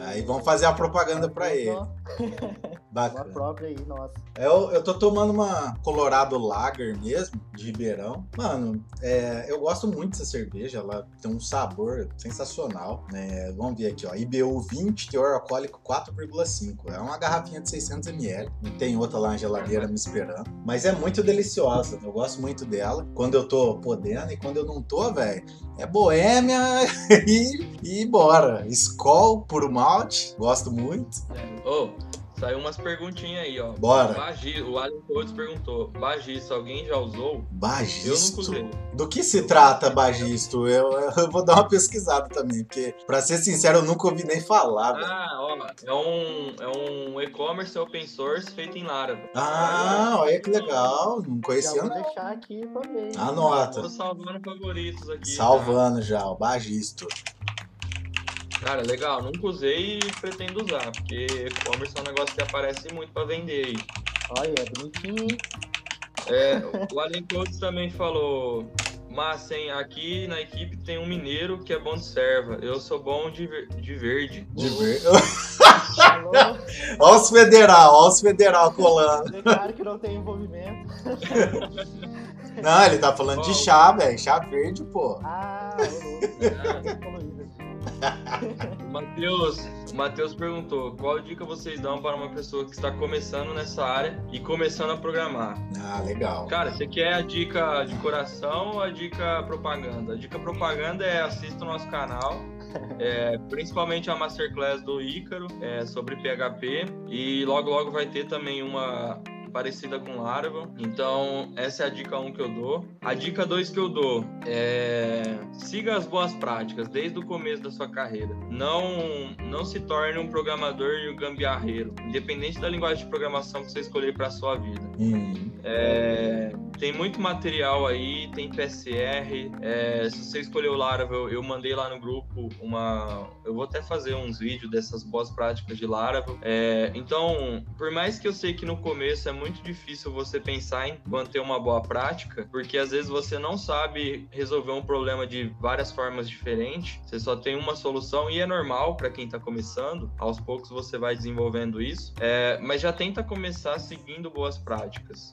aí vamos fazer a propaganda pra ele. Bacana. Uma própria aí, nossa. Eu, eu tô tomando uma Colorado Lager mesmo, de Ribeirão. Mano, é, eu gosto muito dessa cerveja, ela tem um sabor sensacional. Né? Vamos ver aqui, ó. IBU 20, teor alcoólico 4,5. É uma garrafinha de 600ml. E tem outra lá na geladeira me esperando. Mas é muito deliciosa, eu gosto muito dela. Quando eu tô podendo e quando eu não tô, velho, é boêmia e, e bora. Skol, puro malte, gosto muito. Oh. Saiu umas perguntinhas aí, ó. Bora. Bagi, o Alan Coates perguntou: Bagisto, alguém já usou? Bagisto? Eu nunca usei. Do que se trata Bagisto? Eu, eu vou dar uma pesquisada também, porque, pra ser sincero, eu nunca ouvi nem falar. Ah, ó, é um, é um e-commerce open source feito em Laravel. Ah, olha que legal. Não conhecia, não. Vou deixar aqui pra ver. Anota. Tô salvando favoritos aqui. Salvando tá? já, o Bagisto. Cara, legal. Nunca usei e pretendo usar, porque e-commerce é um negócio que aparece muito para vender aí. Olha, é bonitinho. É, o Allen Coates também falou. Mas hein, aqui na equipe tem um mineiro que é bom de serva. Eu sou bom de, de verde. De verde. olha os federal, olha os federal colando. É claro que não tem envolvimento. Não, ele tá falando oh, de chá, velho. Chá verde, pô. Ah, ô, Matheus, o Matheus perguntou: qual dica vocês dão para uma pessoa que está começando nessa área e começando a programar? Ah, legal. Cara, você quer a dica de coração ou a dica propaganda? A dica propaganda é assista o nosso canal. É, principalmente a masterclass do Ícaro é, sobre PHP e logo logo vai ter também uma parecida com Laravel. Então, essa é a dica 1 um que eu dou. A dica 2 que eu dou é siga as boas práticas desde o começo da sua carreira. Não, não se torne um programador e um gambiarreiro, independente da linguagem de programação que você escolher para sua vida. É, tem muito material aí, tem PSR. É, se você escolheu o Laravel, eu mandei lá no grupo uma. Eu vou até fazer uns vídeos dessas boas práticas de Laravel. É, então, por mais que eu sei que no começo é muito difícil você pensar em manter uma boa prática, porque às vezes você não sabe resolver um problema de várias formas diferentes, você só tem uma solução e é normal para quem está começando. Aos poucos você vai desenvolvendo isso, é, mas já tenta começar seguindo boas práticas.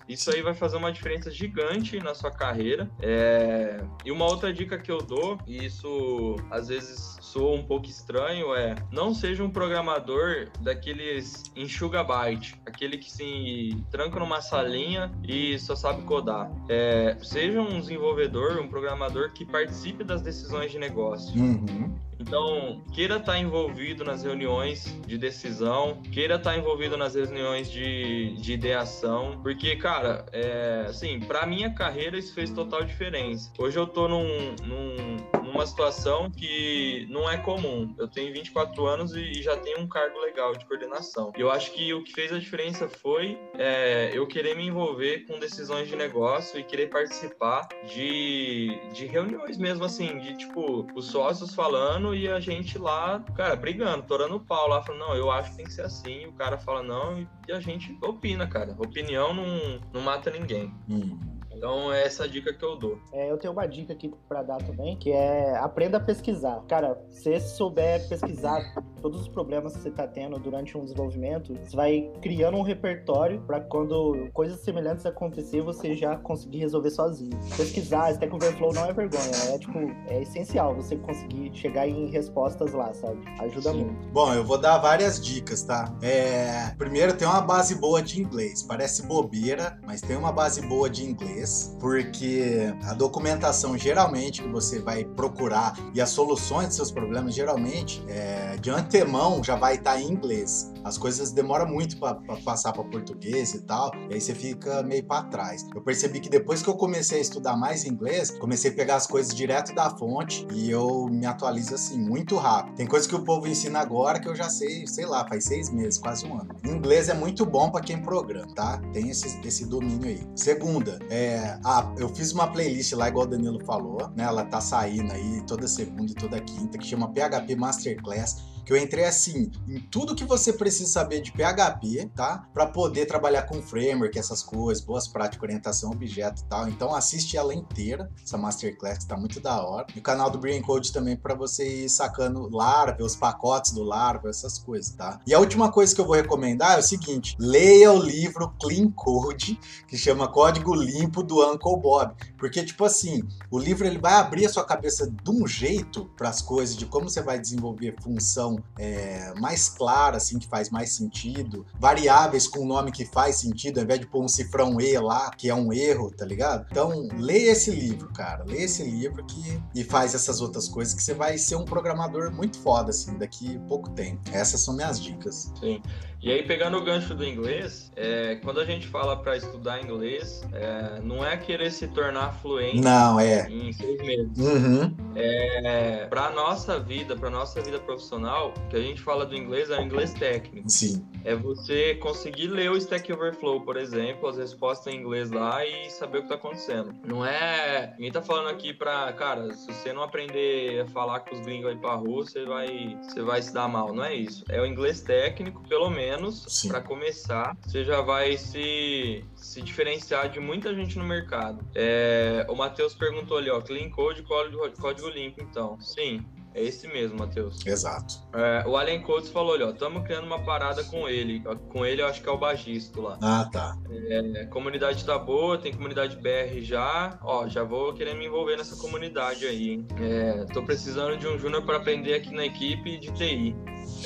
Isso aí vai fazer uma diferença gigante na sua carreira. É... E uma outra dica que eu dou, e isso às vezes soa um pouco estranho, é não seja um programador daqueles enxuga byte, aquele que se tranca numa salinha e só sabe codar. É... Seja um desenvolvedor, um programador que participe das decisões de negócio. Uhum. Então, queira estar envolvido nas reuniões de decisão, queira estar envolvido nas reuniões de, de ideação, porque, cara, é, assim, para minha carreira isso fez total diferença. Hoje eu tô num, num, numa situação que não é comum. Eu tenho 24 anos e já tenho um cargo legal de coordenação. E eu acho que o que fez a diferença foi é, eu querer me envolver com decisões de negócio e querer participar de, de reuniões mesmo, assim, de tipo, os sócios falando e a gente lá, cara, brigando, torando o pau lá, falando, não, eu acho que tem que ser assim, o cara fala não, e a gente opina, cara. Opinião não, não mata ninguém. Hum. Então, é essa a dica que eu dou. É, eu tenho uma dica aqui para dar também, que é aprenda a pesquisar. Cara, se você souber pesquisar todos os problemas que você está tendo durante um desenvolvimento, você vai criando um repertório para quando coisas semelhantes acontecer, você já conseguir resolver sozinho. Pesquisar, Stack Overflow não é vergonha, é tipo, é essencial você conseguir chegar em respostas lá, sabe? Ajuda Sim. muito. Bom, eu vou dar várias dicas, tá? É... Primeiro, tem uma base boa de inglês. Parece bobeira, mas tem uma base boa de inglês, porque a documentação geralmente que você vai procurar e as soluções de seus problemas geralmente é, de antemão já vai estar em inglês. As coisas demoram muito para passar para português e tal, e aí você fica meio para trás. Eu percebi que depois que eu comecei a estudar mais inglês, comecei a pegar as coisas direto da fonte e eu me atualizo assim muito rápido. Tem coisas que o povo ensina agora que eu já sei, sei lá, faz seis meses, quase um ano. Inglês é muito bom para quem programa, tá? Tem esse, esse domínio aí. Segunda, é, ah, eu fiz uma playlist lá, igual o Danilo falou, né? Ela tá saindo aí toda segunda e toda quinta, que chama PHP Masterclass que eu entrei assim em tudo que você precisa saber de PHP, tá? Para poder trabalhar com framework, essas coisas, boas práticas, orientação objeto e tal. Então assiste ela inteira, essa masterclass que tá muito da hora. E o canal do Brain Code também para você ir sacando Laravel, os pacotes do Laravel, essas coisas, tá? E a última coisa que eu vou recomendar é o seguinte: leia o livro Clean Code, que chama Código Limpo do Uncle Bob, porque tipo assim, o livro ele vai abrir a sua cabeça de um jeito para as coisas de como você vai desenvolver função é, mais clara, assim, que faz mais sentido, variáveis com nome que faz sentido, ao invés de pôr um cifrão E lá, que é um erro, tá ligado? Então, leia esse livro, cara, leia esse livro que, e faz essas outras coisas que você vai ser um programador muito foda, assim, daqui pouco tempo. Essas são minhas dicas. Sim. E aí, pegando o gancho do inglês, é, quando a gente fala para estudar inglês, é, não é querer se tornar fluente Não, é. em seis meses. Uhum. É, para nossa vida, para nossa vida profissional, que a gente fala do inglês é o inglês técnico. Sim. É você conseguir ler o Stack Overflow, por exemplo, as respostas em inglês lá e saber o que tá acontecendo. Não é. Ninguém tá falando aqui pra. Cara, se você não aprender a falar com os gringos aí pra rua, você vai, você vai se dar mal. Não é isso. É o inglês técnico, pelo menos, Sim. para começar. Você já vai se, se diferenciar de muita gente no mercado. É, o Matheus perguntou ali, ó, clean code, código, código limpo, então. Sim. É esse mesmo, Matheus. Exato. É, o Alien Coates falou ali, ó, estamos criando uma parada com ele. Com ele, eu acho que é o Bagisto lá. Ah, tá. É, comunidade tá boa, tem comunidade BR já. Ó, já vou querer me envolver nessa comunidade aí, hein? É, tô precisando de um júnior para aprender aqui na equipe de TI.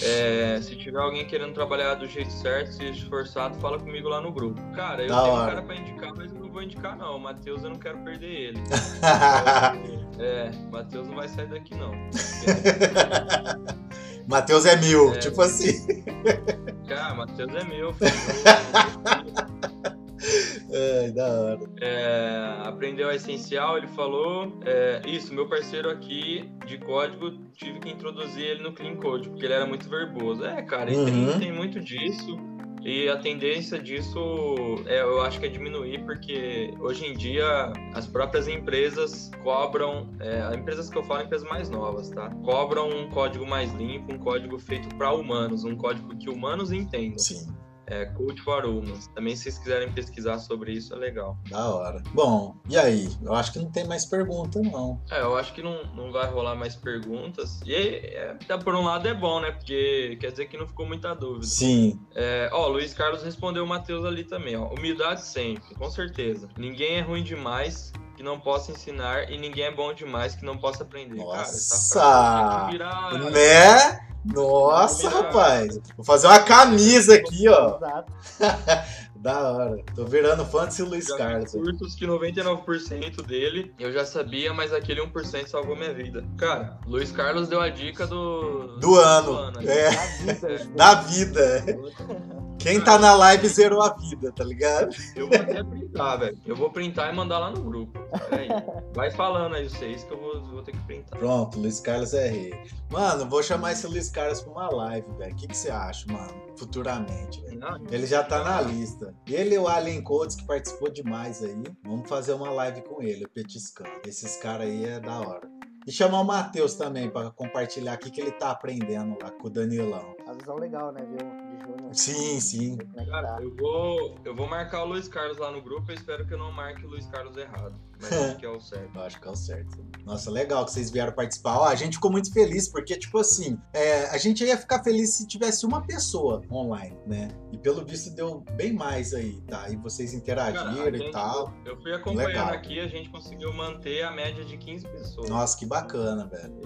É, se tiver alguém querendo trabalhar do jeito certo, se esforçado, fala comigo lá no grupo. Cara, eu Da tenho um hora. cara pra indicar, mas eu não vou indicar não. O Matheus eu não quero perder ele. É, o Matheus não vai sair daqui não. Matheus é mil, É. tipo assim. Cara, Matheus é meu, filho. É, da hora. É, aprendeu a essencial, ele falou. É, isso, meu parceiro aqui de código, tive que introduzir ele no Clean Code, porque ele era muito verboso. É, cara, uhum. tem, tem muito disso. E a tendência disso, é, eu acho que é diminuir, porque hoje em dia as próprias empresas cobram, é, empresas que eu falo, empresas mais novas, tá? Cobram um código mais limpo, um código feito para humanos, um código que humanos entendam. Sim é for Humans. Também, se vocês quiserem pesquisar sobre isso, é legal. Da hora. Bom, e aí? Eu acho que não tem mais pergunta, não. É, eu acho que não, não vai rolar mais perguntas. E, é, por um lado, é bom, né? Porque quer dizer que não ficou muita dúvida. Sim. É, ó, Luiz Carlos respondeu o Matheus ali também, ó. Humildade sempre, com certeza. Ninguém é ruim demais que não possa ensinar e ninguém é bom demais que não possa aprender. Nossa! Cara, virar... Né? Nossa, rapaz! Vou fazer uma camisa aqui, ó. da hora. Tô virando fã desse Luiz já Carlos. Cursos que 99% dele eu já sabia, mas aquele 1% salvou minha vida. Cara, Luiz Carlos deu a dica do. Do, ano. Do ano é. Da vida. Da vida. Quem tá na live zerou a vida, tá ligado? Eu vou até printar, velho. Eu vou printar e mandar lá no grupo. Aí. Vai falando aí vocês que eu vou, vou ter que printar. Pronto, Luiz Carlos é rei. Mano, vou chamar esse Luiz Carlos pra uma live, velho. O que, que você acha, mano? Futuramente, velho. Ele já tá na lista. Ele e o Alien Codes, que participou demais aí. Vamos fazer uma live com ele, petiscando. Esses caras aí é da hora. E chamar o Matheus também para compartilhar o que ele tá aprendendo lá com o Danilão. A visão legal, né, viu? Sim, sim. É Cara, tá. eu vou, eu vou marcar o Luiz Carlos lá no grupo. Eu espero que eu não marque o Luiz Carlos errado. Mas acho que é o certo. Eu acho que é o certo. Nossa, legal que vocês vieram participar. Ó, a gente ficou muito feliz, porque, tipo assim, é, a gente ia ficar feliz se tivesse uma pessoa online, né? E pelo visto deu bem mais aí, tá? E vocês interagiram Cara, gente, e tal. Eu fui acompanhando legal. aqui, a gente conseguiu manter a média de 15 pessoas. Nossa, que bacana, velho.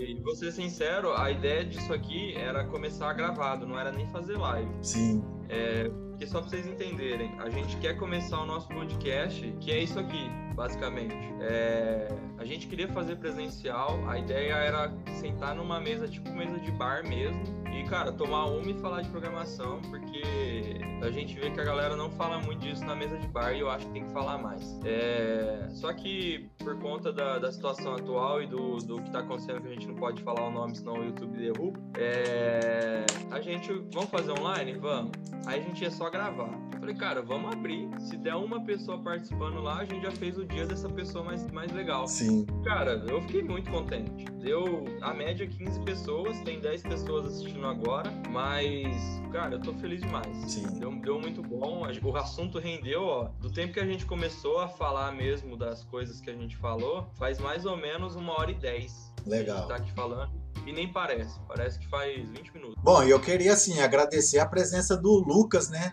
E, e vou ser sincero, a ideia disso aqui era começar gravado, não era nem fazer live. Sim. É, porque só pra vocês entenderem, a gente quer começar o nosso podcast, que é isso aqui basicamente. É, a gente queria fazer presencial, a ideia era sentar numa mesa, tipo mesa de bar mesmo, e, cara, tomar uma e falar de programação, porque a gente vê que a galera não fala muito disso na mesa de bar e eu acho que tem que falar mais. É, só que, por conta da, da situação atual e do, do que tá acontecendo, que a gente não pode falar o nome, senão o YouTube derruba, é, a gente, vamos fazer online? Vamos. Aí a gente ia só gravar. Falei, cara, vamos abrir. Se der uma pessoa participando lá, a gente já fez o dia dessa pessoa mais, mais legal. Sim. Cara, eu fiquei muito contente. Deu a média 15 pessoas, tem 10 pessoas assistindo agora, mas, cara, eu tô feliz demais. Sim. Deu, deu muito bom. O assunto rendeu, ó. Do tempo que a gente começou a falar mesmo das coisas que a gente falou, faz mais ou menos uma hora e dez. Legal. A gente tá aqui falando. E nem parece, parece que faz 20 minutos. Bom, e eu queria, assim, agradecer a presença do Lucas, né?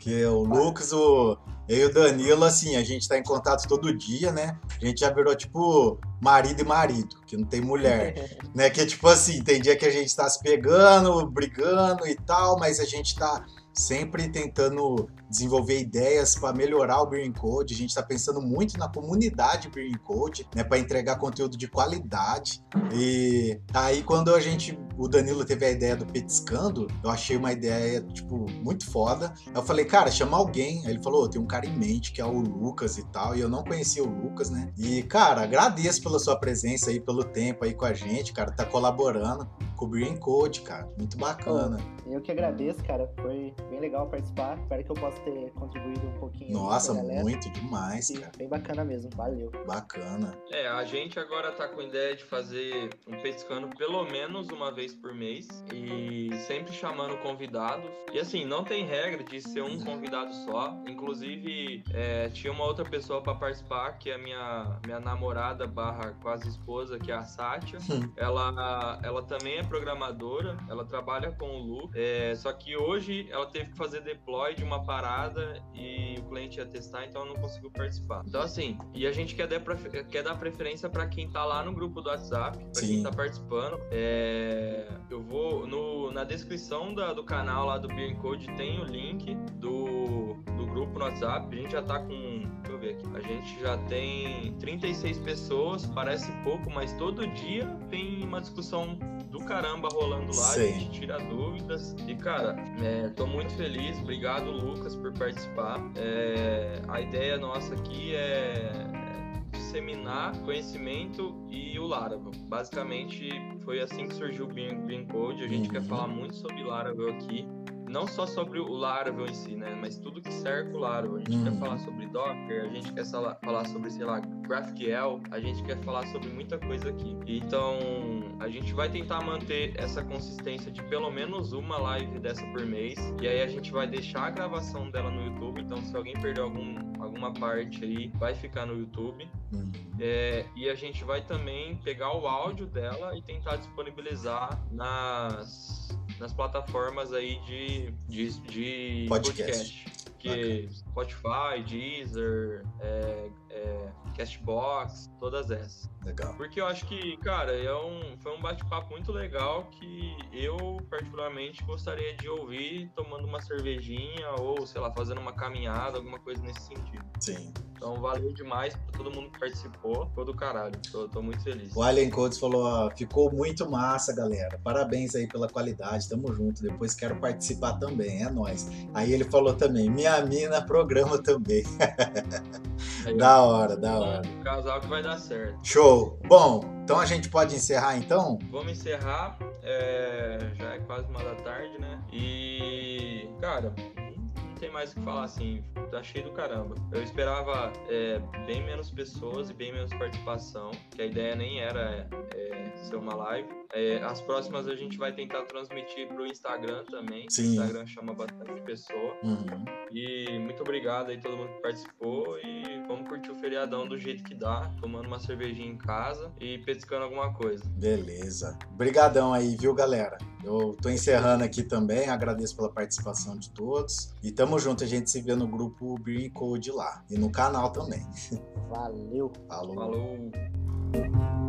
Que o Lucas, o, eu e o Danilo, assim, a gente tá em contato todo dia, né? A gente já virou, tipo, marido e marido, que não tem mulher, né? Que, tipo assim, tem dia que a gente tá se pegando, brigando e tal, mas a gente tá sempre tentando desenvolver ideias para melhorar o Beer Code. A gente está pensando muito na comunidade Beer Code, né, para entregar conteúdo de qualidade. E aí quando a gente, o Danilo teve a ideia do Petiscando, eu achei uma ideia tipo muito foda. Eu falei, cara, chama alguém. Aí ele falou, oh, tem um cara em mente que é o Lucas e tal. E eu não conhecia o Lucas, né? E cara, agradeço pela sua presença aí, pelo tempo aí com a gente, cara, tá colaborando o Beer Code, cara. Muito bacana. Eu que agradeço, cara. Foi bem legal participar. Espero que eu possa ter contribuído um pouquinho. Nossa, muito demais, cara. Bem bacana mesmo, valeu. Bacana. É, a gente agora tá com ideia de fazer um pescando pelo menos uma vez por mês e sempre chamando convidados. E assim, não tem regra de ser um convidado só. Inclusive, é, tinha uma outra pessoa para participar, que é a minha, minha namorada barra quase esposa, que é a Sátia. Hum. ela, ela também é programadora, ela trabalha com o Lu. É, só que hoje ela teve que fazer deploy de uma parada e o cliente ia testar, então não conseguiu participar. Então, assim, e a gente quer dar, quer dar preferência para quem tá lá no grupo do WhatsApp, para quem tá participando. É, eu vou, no, na descrição da, do canal lá do Beer Code tem o link do, do grupo no WhatsApp. A gente já tá com, deixa eu ver aqui, a gente já tem 36 pessoas, parece pouco, mas todo dia tem uma discussão do caramba rolando lá, Sim. a gente tira dúvidas. E, cara, é, tô muito feliz. Obrigado, Lucas, por participar. É, a ideia nossa aqui é disseminar conhecimento e o Laravel. Basicamente, foi assim que surgiu o Green, Green Code. A gente Uhum. quer falar muito sobre Laravel aqui. Não só sobre o Laravel em si, né? Mas tudo que cerca o Laravel. A gente Uhum. quer falar sobre Docker, a gente quer falar sobre, sei lá, GraphQL, a gente quer falar sobre muita coisa aqui. Então, a gente vai tentar manter essa consistência de pelo menos uma live dessa por mês. E aí a gente vai deixar a gravação dela no YouTube. Então, se alguém perdeu algum, alguma parte aí, vai ficar no YouTube. Uhum. É, e a gente vai também pegar o áudio dela e tentar disponibilizar nas, nas plataformas aí de, de, de Podcast. Que Spotify, Deezer, é, é, Castbox, todas essas. Legal. Porque eu acho que, cara, é um, foi um bate-papo muito legal que eu, particularmente, gostaria de ouvir tomando uma cervejinha ou, sei lá, fazendo uma caminhada, alguma coisa nesse sentido. Sim. Então, valeu demais pra todo mundo que participou. Foi do caralho. Tô, tô muito feliz. O Alien Codes falou: ó, ficou muito massa, galera. Parabéns aí pela qualidade, tamo junto. Depois quero participar também, é nóis. Aí ele falou também: minha mina programa também. Aí, Da hora, da hora. um casal que vai dar certo. Show. Bom, então a gente pode encerrar então? Vamos encerrar. é, já é quase uma da tarde, né? E, cara, tem mais o que falar assim. Tá cheio do caramba. Eu esperava é, bem menos pessoas e bem menos participação, que a ideia nem era é, ser uma live. É, as próximas a gente vai tentar transmitir pro Instagram também. Sim. O Instagram chama bastante pessoa. Uhum. E muito obrigado aí todo mundo que participou e vamos curtir o feriadão do jeito que dá, tomando uma cervejinha em casa e pescando alguma coisa. Beleza. Obrigadão aí, viu, galera? Eu tô encerrando aqui também, agradeço pela participação de todos. E tamo junto, a gente se vê no grupo Beer Code lá. E no canal também. Valeu. Falou. Falou!